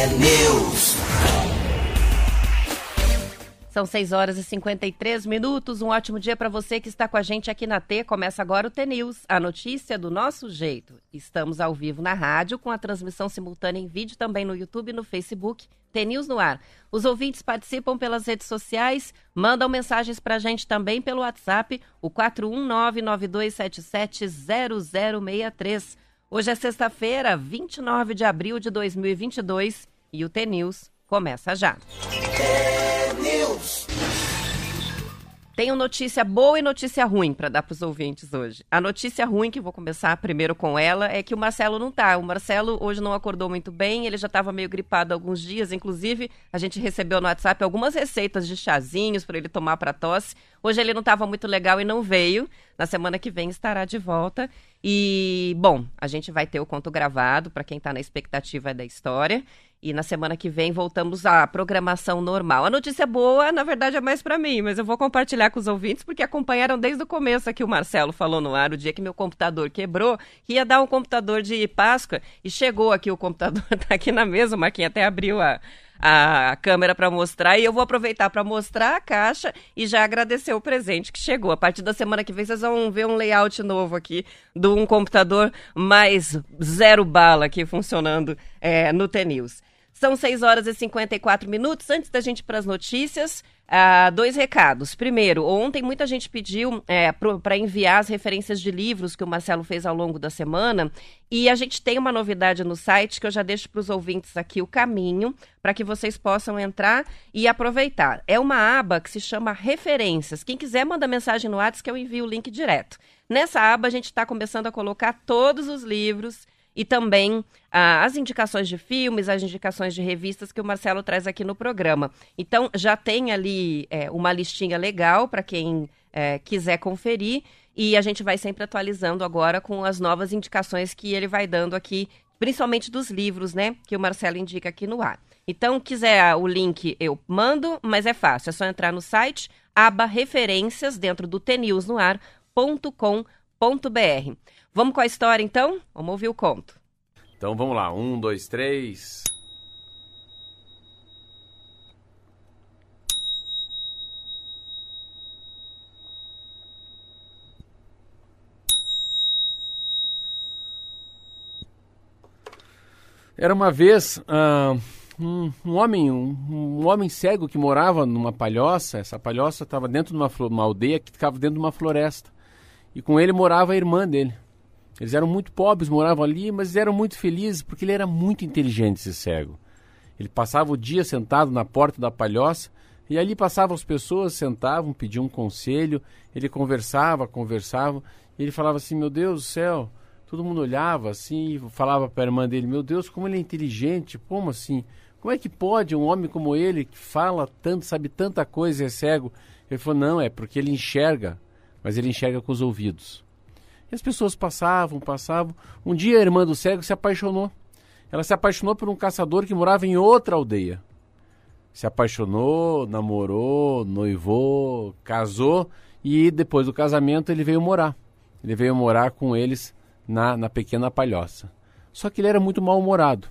T-News. São 6 horas e 53 minutos. Um ótimo dia para você que está com a gente aqui na T. Começa agora o T-News, a notícia do nosso jeito. Estamos ao vivo na rádio, com a transmissão simultânea em vídeo também no YouTube e no Facebook. T-News no ar. Os ouvintes participam pelas redes sociais, mandam mensagens para a gente também pelo WhatsApp, o 41992770063. Hoje é sexta-feira, 29 de abril de 2022 e o T-News começa já. Tenho notícia boa e notícia ruim para dar para os ouvintes hoje. A notícia ruim, que vou começar primeiro com ela, é que o Marcelo não tá. O Marcelo hoje não acordou muito bem, ele já estava meio gripado alguns dias. Inclusive, a gente recebeu no WhatsApp algumas receitas de chazinhos para ele tomar para tosse. Hoje ele não estava muito legal e não veio. Na semana que vem estará de volta. E, bom, a gente vai ter o conto gravado para quem está na expectativa da história. E na semana que vem voltamos à programação normal. A notícia boa, na verdade, é mais para mim, mas eu vou compartilhar com os ouvintes porque acompanharam desde o começo aqui o Marcelo falou no ar o dia que meu computador quebrou, que ia dar um computador de Páscoa e chegou aqui o computador, tá aqui na mesa, o Marquinhos até abriu a, a câmera para mostrar e eu vou aproveitar para mostrar a caixa e já agradecer o presente que chegou. A partir da semana que vem vocês vão ver um layout novo aqui de um computador mais zero bala aqui funcionando é, no T-News. São 6 horas e 54 minutos. Antes da gente ir para as notícias, ah, dois recados. Primeiro, ontem muita gente pediu é, para enviar as referências de livros que o Marcelo fez ao longo da semana. E a gente tem uma novidade no site que eu já deixo para os ouvintes aqui o caminho para que vocês possam entrar e aproveitar. É uma aba que se chama Referências. Quem quiser, manda mensagem no WhatsApp que eu envio o link direto. Nessa aba, a gente está começando a colocar todos os livros e também ah, as indicações de filmes, as indicações de revistas que o Marcelo traz aqui no programa. Então, já tem ali é, uma listinha legal para quem é, quiser conferir e a gente vai sempre atualizando agora com as novas indicações que ele vai dando aqui, principalmente dos livros, né, que o Marcelo indica aqui no ar. Então, quiser o link, eu mando, mas é fácil, é só entrar no site, aba referências dentro do tnewsnoar.com.br. Vamos com a história então? Vamos ouvir o conto. Então vamos lá, um, dois, três. Era uma vez ah, um, um homem, um, um homem cego que morava numa palhoça. Essa palhoça estava dentro de uma, uma aldeia que ficava dentro de uma floresta. E com ele morava a irmã dele. Eles eram muito pobres, moravam ali, mas eram muito felizes porque ele era muito inteligente, esse cego. Ele passava o dia sentado na porta da palhoça e ali passavam as pessoas, sentavam, pediam um conselho, ele conversava, conversava, e ele falava assim: Meu Deus do céu. Todo mundo olhava assim e falava para a irmã dele: Meu Deus, como ele é inteligente, como assim? Como é que pode um homem como ele, que fala tanto, sabe tanta coisa é cego? Ele falou: Não, é porque ele enxerga, mas ele enxerga com os ouvidos. E as pessoas passavam, passavam. Um dia a irmã do cego se apaixonou. Ela se apaixonou por um caçador que morava em outra aldeia. Se apaixonou, namorou, noivou, casou e depois do casamento ele veio morar. Ele veio morar com eles na, na pequena palhoça. Só que ele era muito mal-humorado.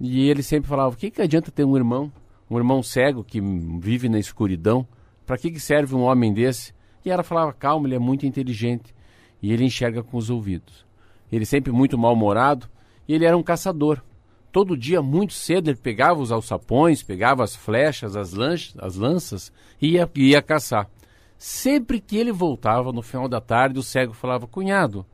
E ele sempre falava: o que, que adianta ter um irmão, um irmão cego que vive na escuridão? Para que, que serve um homem desse? E ela falava: calma, ele é muito inteligente e ele enxerga com os ouvidos. Ele sempre muito mal-humorado e ele era um caçador. Todo dia, muito cedo, ele pegava os alçapões, pegava as flechas, as, lanchas, as lanças e ia, ia caçar. Sempre que ele voltava no final da tarde, o cego falava: Cunhado,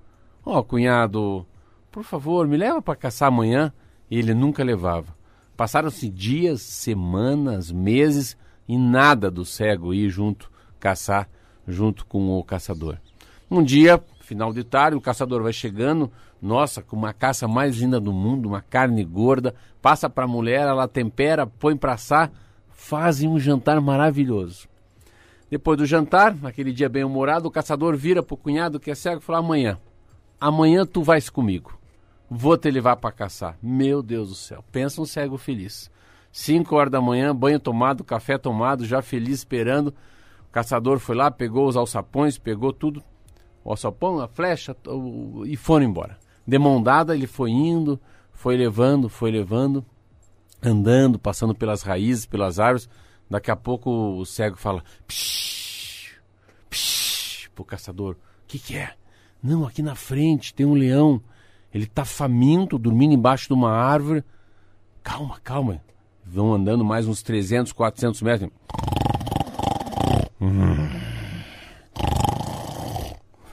ó, cunhado, por favor, me leva para caçar amanhã. E ele nunca levava. Passaram-se dias, semanas, meses e nada do cego ir junto caçar junto com o caçador. Um dia, final de tarde, o caçador vai chegando, nossa, com uma caça mais linda do mundo, uma carne gorda, passa para a mulher, ela tempera, põe para assar, fazem um jantar maravilhoso. Depois do jantar, naquele dia bem humorado, o caçador vira para o cunhado que é cego e fala: amanhã, amanhã tu vais comigo, vou te levar para caçar. Meu Deus do céu, pensa um cego feliz. Cinco horas da manhã, banho tomado, café tomado, já feliz esperando. O caçador foi lá, pegou os alçapões, pegou tudo, o alçapão, a flecha o- e foram embora. De mão dada, ele foi indo, foi levando, foi levando. andando, passando pelas raízes, pelas árvores. Daqui a pouco o cego fala: psh, psh, pro caçador: O que, que é? Não, aqui na frente tem um leão. Ele tá faminto, dormindo embaixo de uma árvore. Calma, calma. Vão andando mais uns 300, 400 metros. Hum.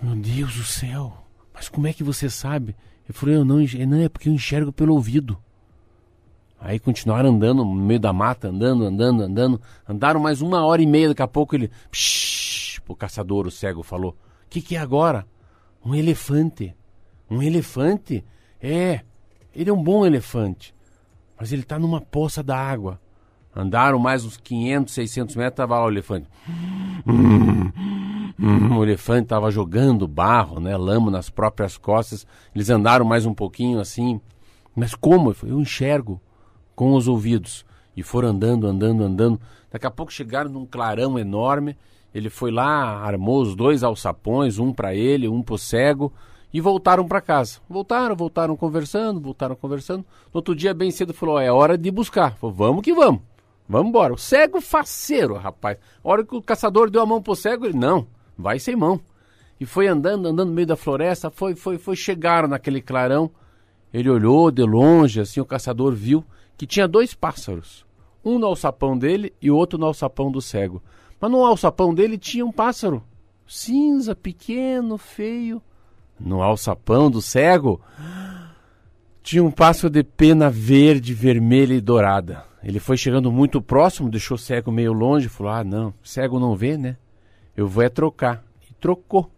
Meu Deus do céu. Mas como é que você sabe? Eu falei, eu não, não é porque eu enxergo pelo ouvido. Aí continuaram andando no meio da mata, andando, andando, andando. Andaram mais uma hora e meia, daqui a pouco ele. Psh, o caçador, o cego, falou: O que, que é agora? Um elefante. Um elefante? É, ele é um bom elefante. Mas ele está numa poça da água. Andaram mais uns 500, 600 metros, estava lá o elefante. Hum, hum, o elefante estava jogando barro, né, lama nas próprias costas. Eles andaram mais um pouquinho assim. Mas como? Eu enxergo com os ouvidos. E foram andando, andando, andando. Daqui a pouco chegaram num clarão enorme. Ele foi lá, armou os dois alçapões, um para ele, um para o cego, e voltaram para casa. Voltaram, voltaram conversando, voltaram conversando. No outro dia, bem cedo, falou: é hora de buscar. Falou, vamos que vamos. Vamos embora. O cego faceiro, rapaz. A hora que o caçador deu a mão pro cego, ele, não, vai sem mão. E foi andando, andando no meio da floresta, foi, foi, foi, chegaram naquele clarão. Ele olhou de longe, assim, o caçador viu que tinha dois pássaros. Um no alçapão dele e o outro no alçapão do cego. Mas no alçapão dele tinha um pássaro. Cinza, pequeno, feio. No alçapão do cego tinha um pássaro de pena verde, vermelha e dourada. Ele foi chegando muito próximo, deixou o cego meio longe, falou: Ah, não, cego não vê, né? Eu vou é trocar. E trocou.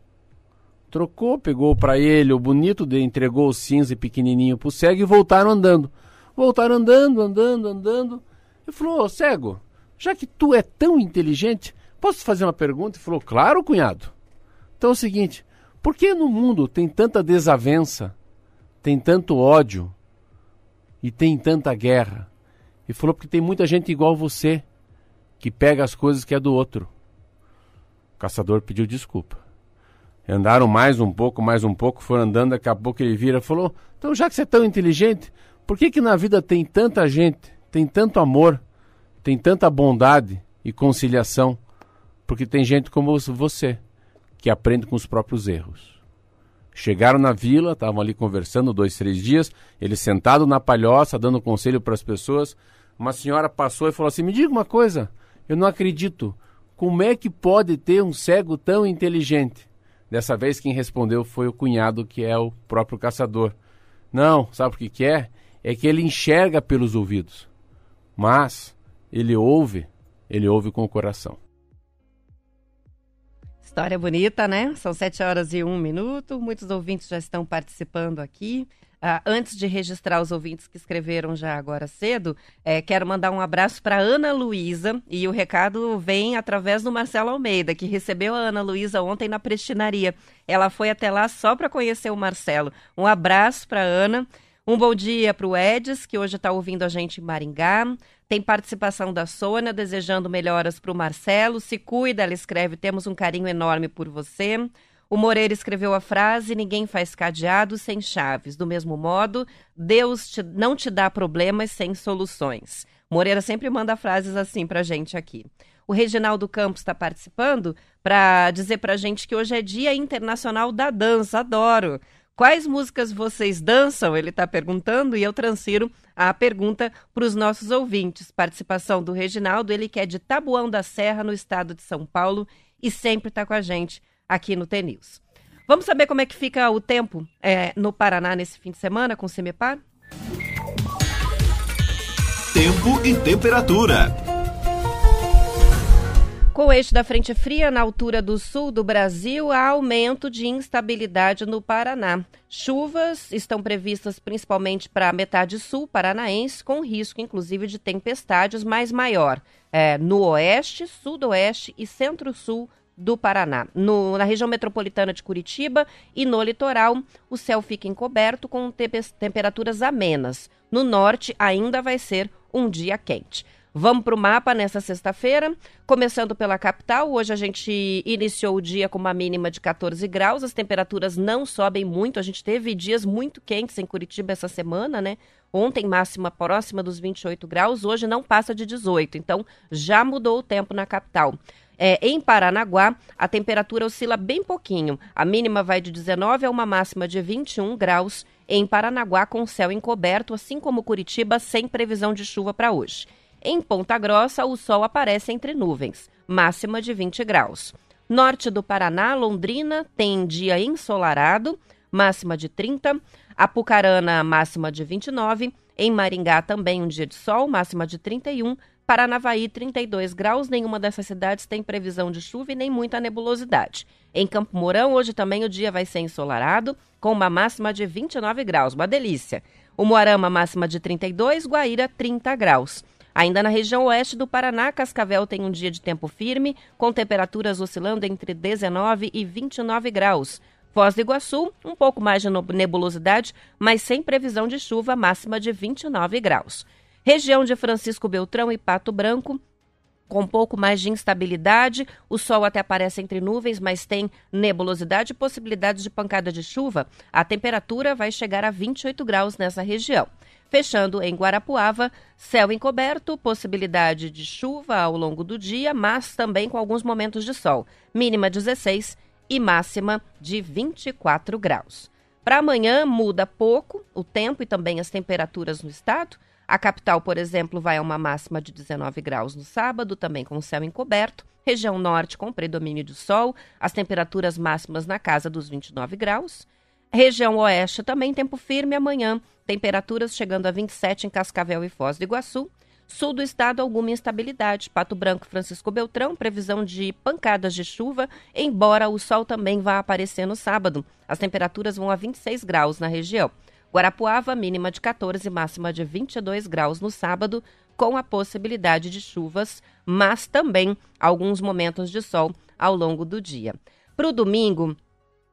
Trocou, pegou para ele o bonito, entregou o cinza pequenininho pro cego e voltaram andando. Voltaram andando, andando, andando. E falou: cego, já que tu é tão inteligente, posso fazer uma pergunta? E falou: Claro, cunhado. Então é o seguinte: por que no mundo tem tanta desavença, tem tanto ódio e tem tanta guerra? E falou: Porque tem muita gente igual você que pega as coisas que é do outro. Caçador pediu desculpa. Andaram mais um pouco, mais um pouco, foram andando, daqui a pouco ele vira e falou: Então, já que você é tão inteligente, por que, que na vida tem tanta gente, tem tanto amor, tem tanta bondade e conciliação? Porque tem gente como você, que aprende com os próprios erros. Chegaram na vila, estavam ali conversando dois, três dias, ele sentado na palhoça, dando conselho para as pessoas. Uma senhora passou e falou assim: Me diga uma coisa, eu não acredito. Como é que pode ter um cego tão inteligente? Dessa vez quem respondeu foi o cunhado, que é o próprio caçador. Não, sabe o que, que é? é que ele enxerga pelos ouvidos, mas ele ouve, ele ouve com o coração. História bonita, né? São sete horas e um minuto. Muitos ouvintes já estão participando aqui. Uh, antes de registrar os ouvintes que escreveram já agora cedo, é, quero mandar um abraço para Ana Luísa. E o recado vem através do Marcelo Almeida, que recebeu a Ana Luísa ontem na prestinaria. Ela foi até lá só para conhecer o Marcelo. Um abraço para Ana. Um bom dia para o Edis, que hoje está ouvindo a gente em Maringá. Tem participação da Sônia, desejando melhoras para o Marcelo. Se cuida, ela escreve, temos um carinho enorme por você. O Moreira escreveu a frase: Ninguém faz cadeado sem chaves. Do mesmo modo, Deus te, não te dá problemas sem soluções. Moreira sempre manda frases assim para gente aqui. O Reginaldo Campos está participando para dizer para gente que hoje é Dia Internacional da Dança. Adoro! Quais músicas vocês dançam? Ele está perguntando e eu transfiro a pergunta para os nossos ouvintes. Participação do Reginaldo, ele que é de Tabuão da Serra, no estado de São Paulo, e sempre está com a gente aqui no TNews. Vamos saber como é que fica o tempo é, no Paraná nesse fim de semana com o CEMEPAR? Tempo e temperatura. Com o eixo da frente fria na altura do sul do Brasil, há aumento de instabilidade no Paraná. Chuvas estão previstas principalmente para a metade sul paranaense, com risco inclusive de tempestades mais maior é, no oeste, sudoeste e centro-sul do Paraná. No, na região metropolitana de Curitiba e no litoral, o céu fica encoberto com temperaturas amenas. No norte, ainda vai ser um dia quente. Vamos para o mapa nessa sexta-feira, começando pela capital. Hoje a gente iniciou o dia com uma mínima de 14 graus, as temperaturas não sobem muito. A gente teve dias muito quentes em Curitiba essa semana, né? Ontem, máxima próxima dos 28 graus, hoje não passa de 18. Então, já mudou o tempo na capital. É, em Paranaguá, a temperatura oscila bem pouquinho. A mínima vai de 19 a uma máxima de 21 graus. Em Paranaguá, com céu encoberto, assim como Curitiba, sem previsão de chuva para hoje. Em Ponta Grossa, o sol aparece entre nuvens, máxima de 20 graus. Norte do Paraná, Londrina, tem dia ensolarado, máxima de 30. Apucarana, máxima de 29. Em Maringá, também um dia de sol, máxima de 31. Paranavaí, 32 graus. Nenhuma dessas cidades tem previsão de chuva e nem muita nebulosidade. Em Campo Mourão, hoje também o dia vai ser ensolarado, com uma máxima de 29 graus. Uma delícia. O Moarama, máxima de 32. Guaíra, 30 graus. Ainda na região oeste do Paraná, Cascavel tem um dia de tempo firme, com temperaturas oscilando entre 19 e 29 graus. Foz do Iguaçu, um pouco mais de nebulosidade, mas sem previsão de chuva, máxima de 29 graus. Região de Francisco Beltrão e Pato Branco, com pouco mais de instabilidade. O sol até aparece entre nuvens, mas tem nebulosidade e possibilidade de pancada de chuva. A temperatura vai chegar a 28 graus nessa região. Fechando em Guarapuava, céu encoberto, possibilidade de chuva ao longo do dia, mas também com alguns momentos de sol. Mínima 16 e máxima de 24 graus. Para amanhã muda pouco o tempo e também as temperaturas no estado. A capital, por exemplo, vai a uma máxima de 19 graus no sábado, também com céu encoberto. Região norte com predomínio do sol, as temperaturas máximas na casa dos 29 graus. Região oeste também tempo firme amanhã, temperaturas chegando a 27 em Cascavel e Foz do Iguaçu. Sul do estado, alguma instabilidade. Pato Branco, Francisco Beltrão, previsão de pancadas de chuva, embora o sol também vá aparecer no sábado. As temperaturas vão a 26 graus na região. Guarapuava, mínima de 14, máxima de 22 graus no sábado, com a possibilidade de chuvas, mas também alguns momentos de sol ao longo do dia. Para o domingo,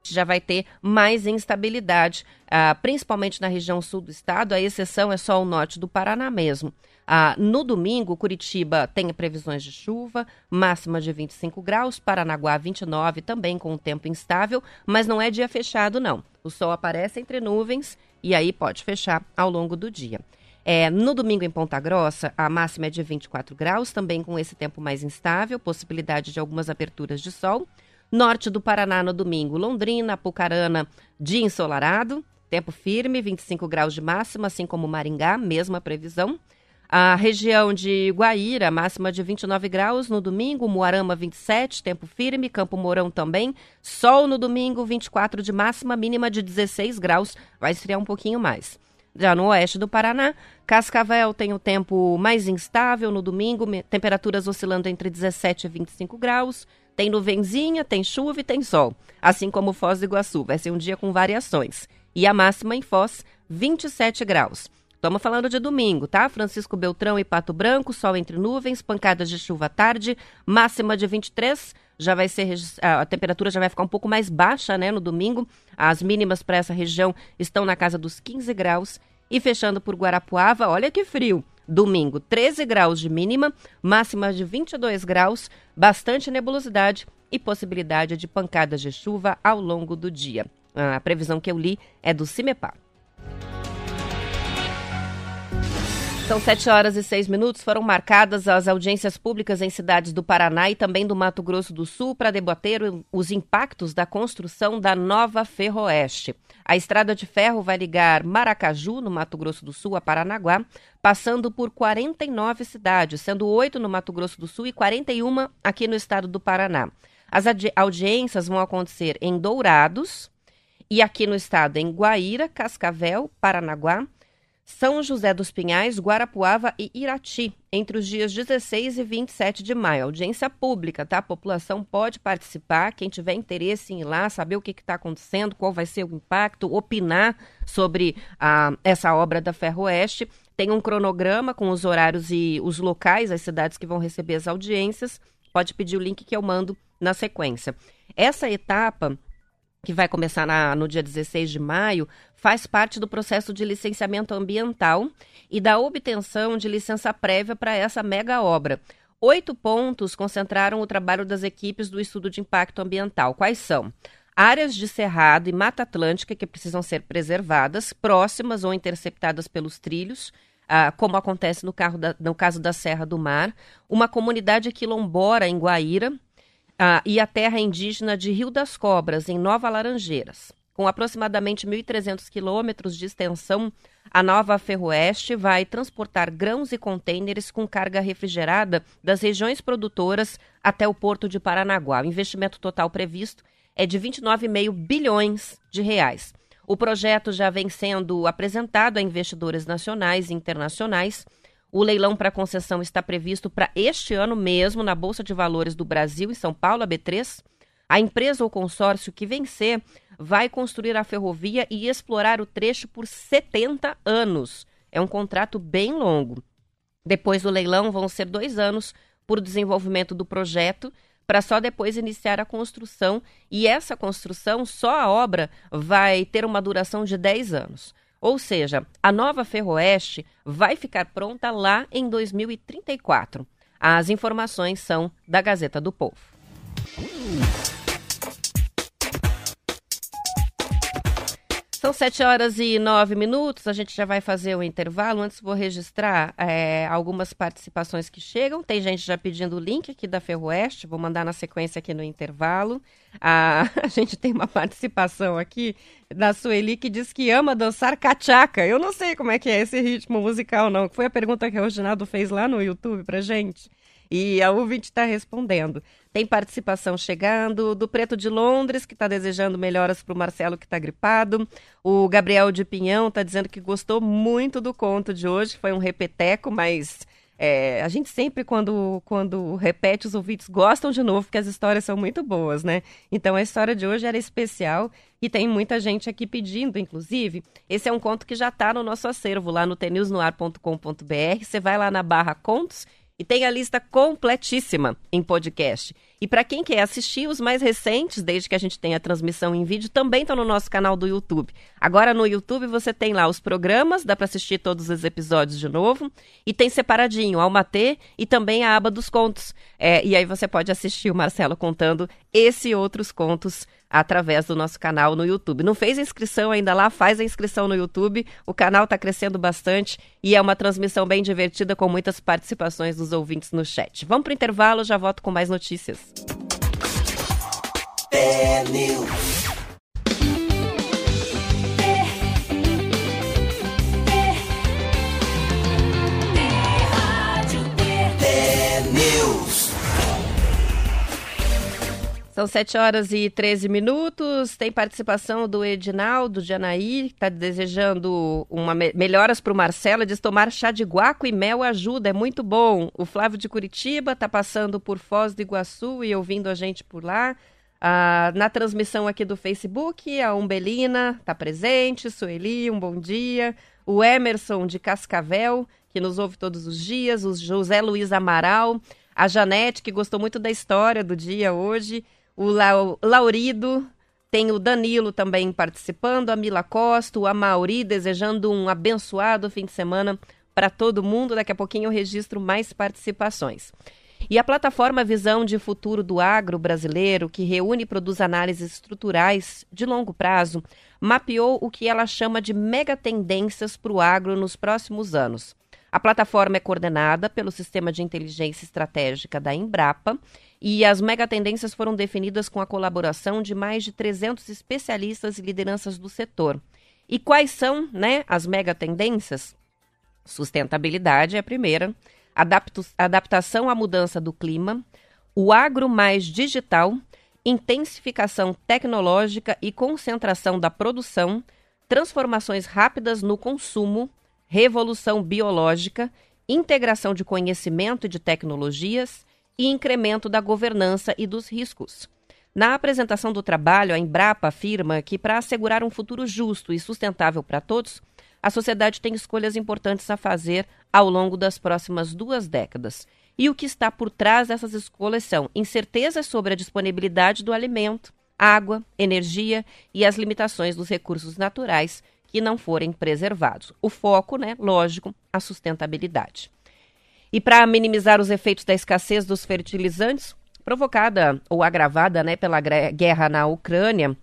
já vai ter mais instabilidade, ah, principalmente na região sul do estado. A exceção é só o norte do Paraná mesmo. Ah, no domingo, Curitiba tem previsões de chuva, máxima de 25 graus, Paranaguá 29, também com o tempo instável, mas não é dia fechado, não. O sol aparece entre nuvens e aí pode fechar ao longo do dia. É, no domingo em Ponta Grossa, a máxima é de 24 graus, também com esse tempo mais instável, possibilidade de algumas aberturas de sol. Norte do Paraná no domingo, Londrina, Apucarana, dia ensolarado, tempo firme, 25 graus de máxima, assim como Maringá, mesma previsão. A região de Guaíra, máxima de 29 graus no domingo, Moarama 27, tempo firme, Campo Mourão também. Sol no domingo, 24 de máxima, mínima de 16 graus, vai esfriar um pouquinho mais. Já no oeste do Paraná, Cascavel tem o tempo mais instável no domingo, temperaturas oscilando entre 17 e 25 graus. Tem nuvenzinha, tem chuva e tem sol. Assim como Foz do Iguaçu, vai ser um dia com variações. E a máxima em Foz, 27 graus. Estamos falando de domingo, tá? Francisco Beltrão e Pato Branco, sol entre nuvens, pancadas de chuva à tarde, máxima de 23. Já vai ser a temperatura já vai ficar um pouco mais baixa, né, no domingo. As mínimas para essa região estão na casa dos 15 graus e fechando por Guarapuava, olha que frio. Domingo, 13 graus de mínima, máxima de 22 graus, bastante nebulosidade e possibilidade de pancadas de chuva ao longo do dia. A previsão que eu li é do CIMEPAR. São sete horas e seis minutos. Foram marcadas as audiências públicas em cidades do Paraná e também do Mato Grosso do Sul para debater os impactos da construção da nova Ferroeste. A estrada de ferro vai ligar Maracaju, no Mato Grosso do Sul, a Paranaguá, passando por 49 cidades, sendo oito no Mato Grosso do Sul e 41 aqui no estado do Paraná. As audiências vão acontecer em Dourados e aqui no estado em Guaíra, Cascavel, Paranaguá. São José dos Pinhais, Guarapuava e Irati, entre os dias 16 e 27 de maio. Audiência pública, tá? A população pode participar. Quem tiver interesse em ir lá, saber o que está acontecendo, qual vai ser o impacto, opinar sobre ah, essa obra da Ferroeste. Tem um cronograma com os horários e os locais, as cidades que vão receber as audiências. Pode pedir o link que eu mando na sequência. Essa etapa que vai começar na, no dia 16 de maio, faz parte do processo de licenciamento ambiental e da obtenção de licença prévia para essa mega obra. Oito pontos concentraram o trabalho das equipes do estudo de impacto ambiental. Quais são? Áreas de cerrado e mata atlântica que precisam ser preservadas, próximas ou interceptadas pelos trilhos, ah, como acontece no, da, no, caso da Serra do Mar, uma comunidade quilombora em Guaíra ah, e a terra indígena de Rio das Cobras, em Nova Laranjeiras. Com aproximadamente 1.300 quilômetros de extensão, a nova Ferroeste vai transportar grãos e contêineres com carga refrigerada das regiões produtoras até o porto de Paranaguá. O investimento total previsto é de 29,5 bilhões de reais. O projeto já vem sendo apresentado a investidores nacionais e internacionais. O leilão para concessão está previsto para este ano mesmo na Bolsa de Valores do Brasil, em São Paulo, a B3. A empresa ou consórcio que vencer vai construir a ferrovia e explorar o trecho por 70 anos. É um contrato bem longo. Depois do leilão, vão ser dois anos por desenvolvimento do projeto para só depois iniciar a construção. E essa construção, só a obra, vai ter uma duração de 10 anos. Ou seja, a nova Ferroeste vai ficar pronta lá em 2034. As informações são da Gazeta do Povo. São sete horas e nove minutos, a gente já vai fazer o intervalo. Antes vou registrar é, algumas participações que chegam. Tem gente já pedindo o link aqui da Ferroeste, vou mandar na sequência aqui no intervalo. A, a gente tem uma participação aqui da Sueli que diz que ama dançar cachaca. Eu não sei como é que é esse ritmo musical, não. Foi a pergunta que o Reginaldo fez lá no YouTube pra gente. E a ouvinte está respondendo. Tem participação chegando do Preto de Londres, que está desejando melhoras para o Marcelo, que está gripado. O Gabriel de Pinhão está dizendo que gostou muito do conto de hoje. Foi um repeteco, mas é, a gente sempre, quando, quando repete, os ouvintes gostam de novo, porque as histórias são muito boas, né? Então a história de hoje era especial e tem muita gente aqui pedindo, inclusive. Esse é um conto que já está no nosso acervo, lá no tenewsnoar.com.br. Você vai lá na barra contos e tem a lista completíssima em podcast. E para quem quer assistir, os mais recentes, desde que a gente tem a transmissão em vídeo, também estão no nosso canal do YouTube. Agora no YouTube você tem lá os programas, dá para assistir todos os episódios de novo. E tem separadinho Almatê e também a aba dos contos. É, e aí você pode assistir o Marcelo contando esse e outros contos através do nosso canal no YouTube. Não fez inscrição ainda lá? Faz a inscrição no YouTube. O canal está crescendo bastante e é uma transmissão bem divertida com muitas participações dos ouvintes no chat. Vamos para o intervalo, já volto com mais notícias. É São 7 horas e 13 minutos. Tem participação do Edinaldo de Anaí, que está desejando uma me melhoras para o Marcelo. Diz tomar chá de guaco e mel ajuda, é muito bom. O Flávio de Curitiba está passando por Foz do Iguaçu e ouvindo a gente por lá. Ah, na transmissão aqui do Facebook, a Umbelina está presente, Sueli, um bom dia. O Emerson de Cascavel, que nos ouve todos os dias. O José Luiz Amaral. A Janete, que gostou muito da história do dia hoje o Laurido, tem o Danilo também participando, a Mila Costa, o Amauri desejando um abençoado fim de semana para todo mundo. Daqui a pouquinho eu registro mais participações. E a plataforma Visão de Futuro do Agro Brasileiro, que reúne e produz análises estruturais de longo prazo, mapeou o que ela chama de megatendências para o agro nos próximos anos. A plataforma é coordenada pelo Sistema de Inteligência Estratégica da Embrapa e as megatendências foram definidas com a colaboração de mais de 300 especialistas e lideranças do setor. E quais são né, as megatendências? Sustentabilidade é a primeira, adaptação à mudança do clima, o agro mais digital, intensificação tecnológica e concentração da produção, transformações rápidas no consumo, revolução biológica, integração de conhecimento e de tecnologias e incremento da governança e dos riscos. Na apresentação do trabalho, a Embrapa afirma que, para assegurar um futuro justo e sustentável para todos, a sociedade tem escolhas importantes a fazer ao longo das próximas duas décadas. E o que está por trás dessas escolhas são incertezas sobre a disponibilidade do alimento, água, energia e as limitações dos recursos naturais que não forem preservados. O foco, né, lógico, a sustentabilidade. E para minimizar os efeitos da escassez dos fertilizantes, provocada ou agravada né, pela guerra na Ucrânia,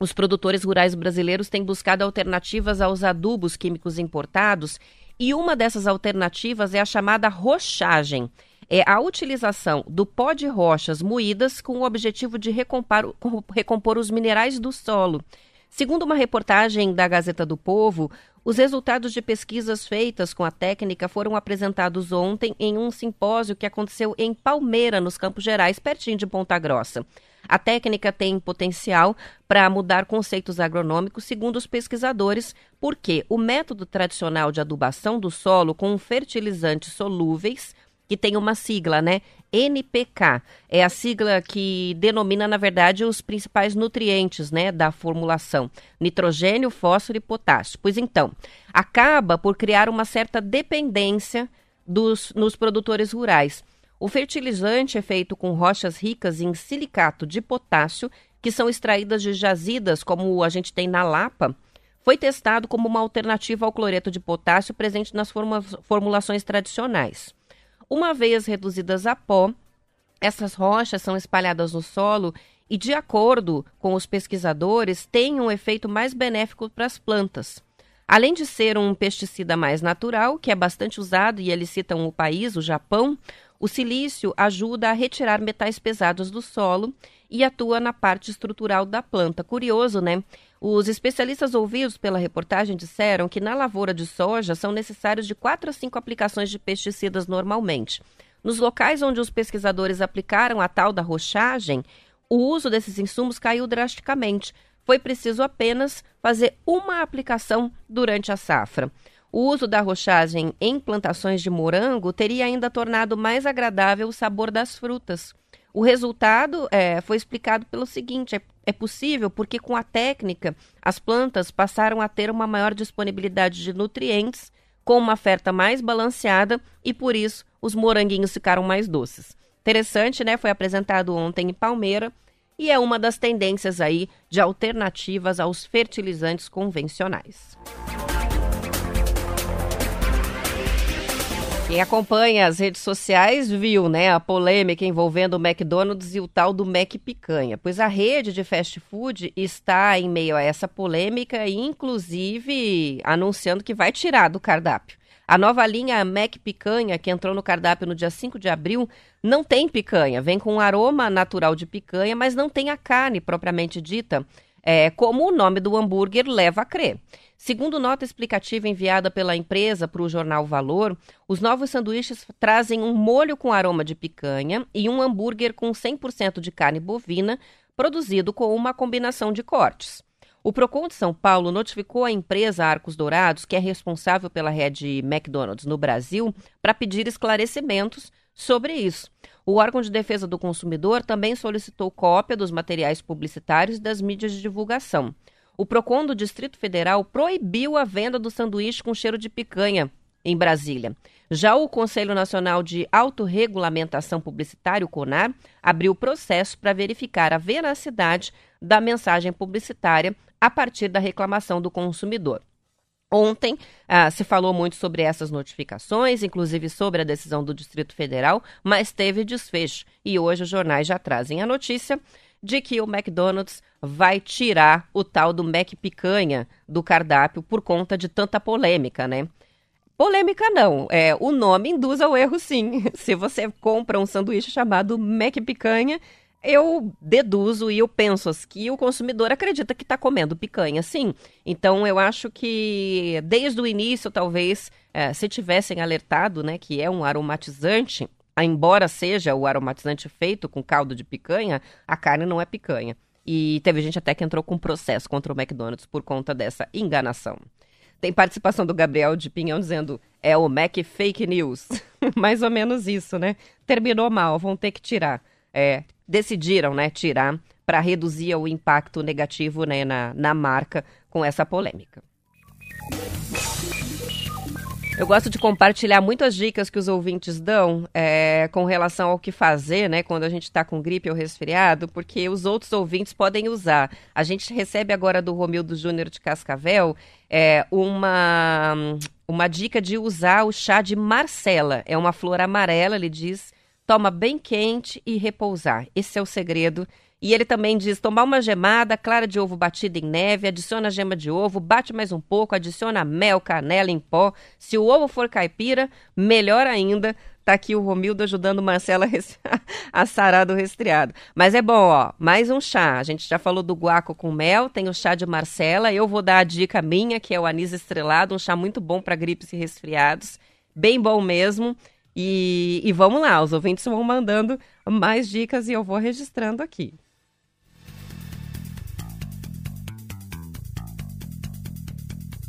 os produtores rurais brasileiros têm buscado alternativas aos adubos químicos importados e uma dessas alternativas é a chamada rochagem. É a utilização do pó de rochas moídas com o objetivo de recompor, recompor os minerais do solo. Segundo uma reportagem da Gazeta do Povo, os resultados de pesquisas feitas com a técnica foram apresentados ontem em um simpósio que aconteceu em Palmeira, nos Campos Gerais, pertinho de Ponta Grossa. A técnica tem potencial para mudar conceitos agronômicos, segundo os pesquisadores, porque o método tradicional de adubação do solo com fertilizantes solúveis que tem uma sigla, né? NPK. É a sigla que denomina, na verdade, os principais nutrientes, né, da formulação: nitrogênio, fósforo e potássio. Pois então, acaba por criar uma certa dependência dos, nos produtores rurais. O fertilizante é feito com rochas ricas em silicato de potássio, que são extraídas de jazidas, como a gente tem na Lapa. Foi testado como uma alternativa ao cloreto de potássio presente nas formulações tradicionais. Uma vez reduzidas a pó, essas rochas são espalhadas no solo e, de acordo com os pesquisadores, têm um efeito mais benéfico para as plantas. Além de ser um pesticida mais natural, que é bastante usado e eles citam o país, o Japão, o silício ajuda a retirar metais pesados do solo e atua na parte estrutural da planta. Curioso, né? Os especialistas ouvidos pela reportagem disseram que na lavoura de soja são necessários de 4 a 5 aplicações de pesticidas normalmente. Nos locais onde os pesquisadores aplicaram a tal da rochagem, o uso desses insumos caiu drasticamente. Foi preciso apenas fazer uma aplicação durante a safra. O uso da rochagem em plantações de morango teria ainda tornado mais agradável o sabor das frutas. O resultado é, foi explicado pelo seguinte: é, é possível porque com a técnica as plantas passaram a ter uma maior disponibilidade de nutrientes, com uma oferta mais balanceada e por isso os moranguinhos ficaram mais doces. Interessante, né? Foi apresentado ontem em Palmeira e é uma das tendências aí de alternativas aos fertilizantes convencionais. Quem acompanha as redes sociais viu, né, a polêmica envolvendo o McDonald's e o tal do Mac Picanha. Pois a rede de fast food está em meio a essa polêmica e, inclusive, anunciando que vai tirar do cardápio. A nova linha Mac Picanha, que entrou no cardápio no dia 5 de abril, não tem picanha. Vem com um aroma natural de picanha, mas não tem a carne propriamente dita, é, como o nome do hambúrguer leva a crer. Segundo nota explicativa enviada pela empresa para o jornal Valor, os novos sanduíches trazem um molho com aroma de picanha e um hambúrguer com 100% de carne bovina, produzido com uma combinação de cortes. O Procon de São Paulo notificou a empresa Arcos Dourados, que é responsável pela rede McDonald's no Brasil, para pedir esclarecimentos sobre isso. O órgão de defesa do consumidor também solicitou cópia dos materiais publicitários e das mídias de divulgação o PROCON do Distrito Federal proibiu a venda do sanduíche com cheiro de picanha em Brasília. Já o Conselho Nacional de Autorregulamentação Publicitária, o CONAR, abriu processo para verificar a veracidade da mensagem publicitária a partir da reclamação do consumidor. Ontem ah, se falou muito sobre essas notificações, inclusive sobre a decisão do Distrito Federal, mas teve desfecho. E hoje os jornais já trazem a notícia de que o McDonald's vai tirar o tal do Mac Picanha do cardápio por conta de tanta polêmica, né? Polêmica não, é, o nome induz ao erro sim. Se você compra um sanduíche chamado Mac Picanha, eu deduzo e eu penso que o consumidor acredita que está comendo picanha, sim. Então eu acho que desde o início, talvez, é, se tivessem alertado, né, que é um aromatizante, embora seja o aromatizante feito com caldo de picanha, a carne não é picanha. E teve gente até que entrou com processo contra o McDonald's por conta dessa enganação. Tem participação do Gabriel de Pinhão dizendo é o Mac fake news. Mais ou menos isso, né? Terminou mal, vão ter que tirar. É, decidiram, né, tirar para reduzir o impacto negativo né, na, na marca com essa polêmica. Eu gosto de compartilhar muitas dicas que os ouvintes dão é, com relação ao que fazer, né, quando a gente está com gripe ou resfriado, porque os outros ouvintes podem usar. A gente recebe agora do Romildo Júnior de Cascavel é, uma, uma dica de usar o chá de Marcela. É uma flor amarela, ele diz, toma bem quente e repousar. Esse é o segredo e ele também diz: tomar uma gemada, clara de ovo batida em neve, adiciona a gema de ovo, bate mais um pouco, adiciona mel, canela em pó. Se o ovo for caipira, melhor ainda. Tá aqui o Romildo ajudando Marcela a sarar do resfriado. Mas é bom, ó, mais um chá. A gente já falou do guaco com mel, tem o chá de Marcela. Eu vou dar a dica minha, que é o anis estrelado, um chá muito bom para gripes e resfriados. Bem bom mesmo. E, e vamos lá, os ouvintes vão mandando mais dicas e eu vou registrando aqui.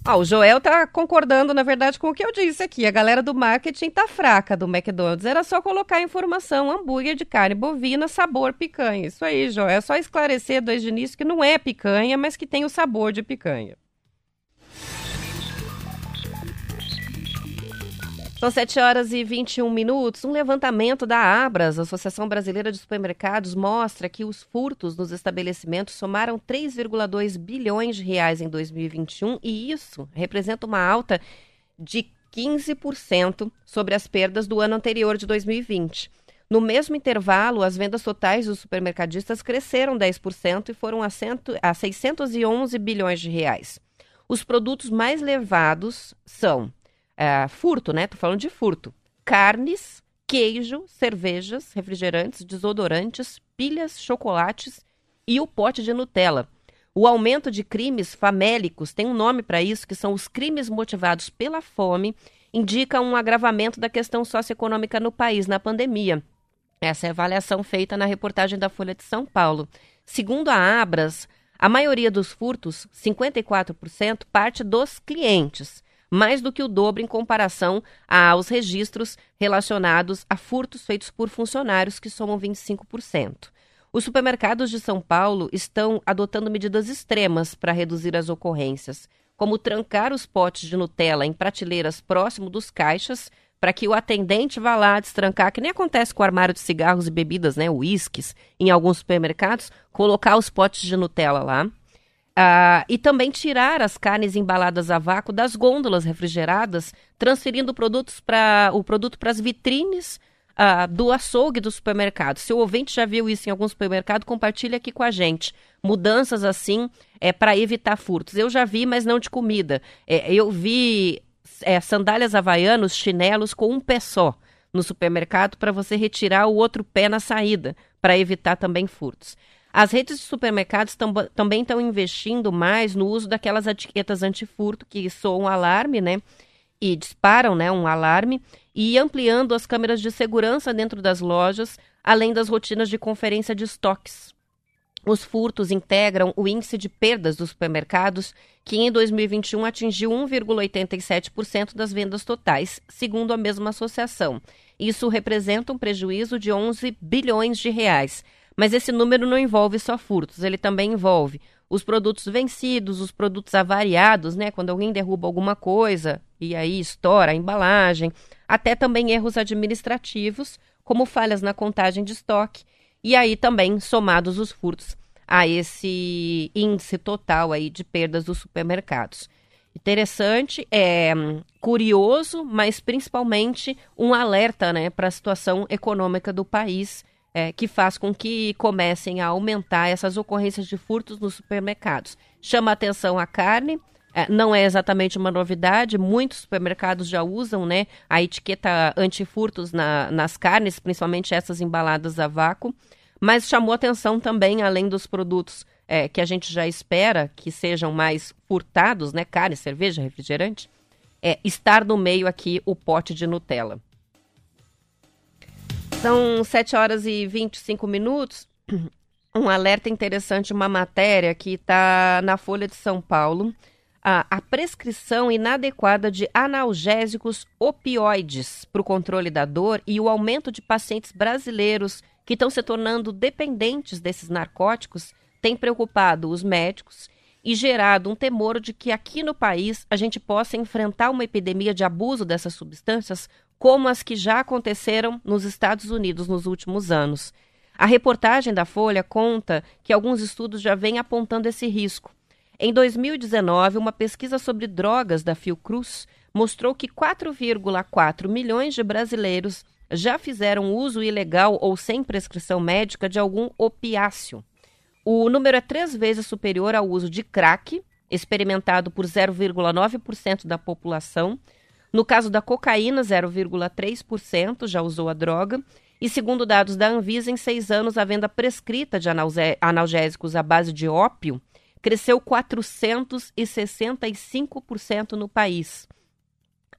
Ah, o Joel tá concordando, na verdade, com o que eu disse aqui. A galera do marketing tá fraca do McDonald's. Era só colocar a informação hambúrguer de carne bovina, sabor picanha. Isso aí, Joel. É só esclarecer desde o início que não é picanha, mas que tem o sabor de picanha. São 7 horas e 21 minutos. Um levantamento da Abras, Associação Brasileira de Supermercados, mostra que os furtos nos estabelecimentos somaram 3,2 bilhões de reais em 2021 e isso representa uma alta de 15% sobre as perdas do ano anterior de 2020. No mesmo intervalo, as vendas totais dos supermercadistas cresceram 10% e foram a, cento, a 611 bilhões de reais. Os produtos mais levados são é, furto, né? Tô falando de furto. Carnes, queijo, cervejas, refrigerantes, desodorantes, pilhas, chocolates e o pote de Nutella. O aumento de crimes famélicos tem um nome para isso, que são os crimes motivados pela fome, indica um agravamento da questão socioeconômica no país na pandemia. Essa é a avaliação feita na reportagem da Folha de São Paulo. Segundo a Abras, a maioria dos furtos, 54%, parte dos clientes mais do que o dobro em comparação aos registros relacionados a furtos feitos por funcionários, que somam 25%. Os supermercados de São Paulo estão adotando medidas extremas para reduzir as ocorrências, como trancar os potes de Nutella em prateleiras próximo dos caixas para que o atendente vá lá destrancar, que nem acontece com o armário de cigarros e bebidas, né, uísques, em alguns supermercados, colocar os potes de Nutella lá. Uh, e também tirar as carnes embaladas a vácuo das gôndolas refrigeradas, transferindo produtos pra, o produto para as vitrines uh, do açougue do supermercado. Se o ouvinte já viu isso em algum supermercado, compartilhe aqui com a gente. Mudanças assim é para evitar furtos. Eu já vi, mas não de comida. É, eu vi é, sandálias havaianos, chinelos com um pé só no supermercado para você retirar o outro pé na saída, para evitar também furtos. As redes de supermercados também estão investindo mais no uso daquelas etiquetas antifurto que soam alarme, né? E disparam, né, um alarme e ampliando as câmeras de segurança dentro das lojas, além das rotinas de conferência de estoques. Os furtos integram o índice de perdas dos supermercados, que em 2021 atingiu 1,87% das vendas totais, segundo a mesma associação. Isso representa um prejuízo de 11 bilhões de reais mas esse número não envolve só furtos, ele também envolve os produtos vencidos, os produtos avariados, né? Quando alguém derruba alguma coisa e aí estoura a embalagem, até também erros administrativos, como falhas na contagem de estoque, e aí também somados os furtos a esse índice total aí de perdas dos supermercados. Interessante, é curioso, mas principalmente um alerta né, para a situação econômica do país é, que faz com que comecem a aumentar essas ocorrências de furtos nos supermercados. Chama atenção a carne, é, não é exatamente uma novidade, muitos supermercados já usam né, a etiqueta antifurtos na, nas carnes, principalmente essas embaladas a vácuo, mas chamou atenção também, além dos produtos é, que a gente já espera que sejam mais furtados, né, carne, cerveja, refrigerante, é, estar no meio aqui o pote de Nutella. São 7 horas e 25 minutos. Um alerta interessante, uma matéria que está na Folha de São Paulo. A, a prescrição inadequada de analgésicos opioides para o controle da dor e o aumento de pacientes brasileiros que estão se tornando dependentes desses narcóticos tem preocupado os médicos e gerado um temor de que aqui no país a gente possa enfrentar uma epidemia de abuso dessas substâncias, como as que já aconteceram nos Estados Unidos nos últimos anos. A reportagem da Folha conta que alguns estudos já vêm apontando esse risco. Em 2019, uma pesquisa sobre drogas da Fiocruz mostrou que 4,4 milhões de brasileiros já fizeram uso ilegal ou sem prescrição médica de algum opiáceo. O número é três vezes superior ao uso de crack, experimentado por 0,9% da população. No caso da cocaína, 0,3% já usou a droga. E segundo dados da Anvisa, em seis anos, a venda prescrita de analgésicos à base de ópio cresceu 465% no país.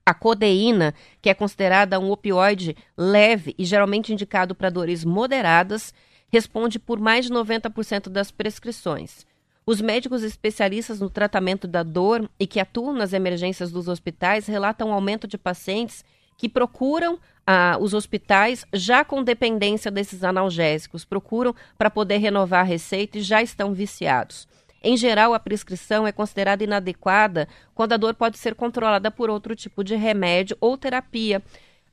A codeína, que é considerada um opioide leve e geralmente indicado para dores moderadas, responde por mais de 90% das prescrições. Os médicos especialistas no tratamento da dor e que atuam nas emergências dos hospitais relatam um aumento de pacientes que procuram ah, os hospitais já com dependência desses analgésicos, procuram para poder renovar a receita e já estão viciados. Em geral, a prescrição é considerada inadequada quando a dor pode ser controlada por outro tipo de remédio ou terapia,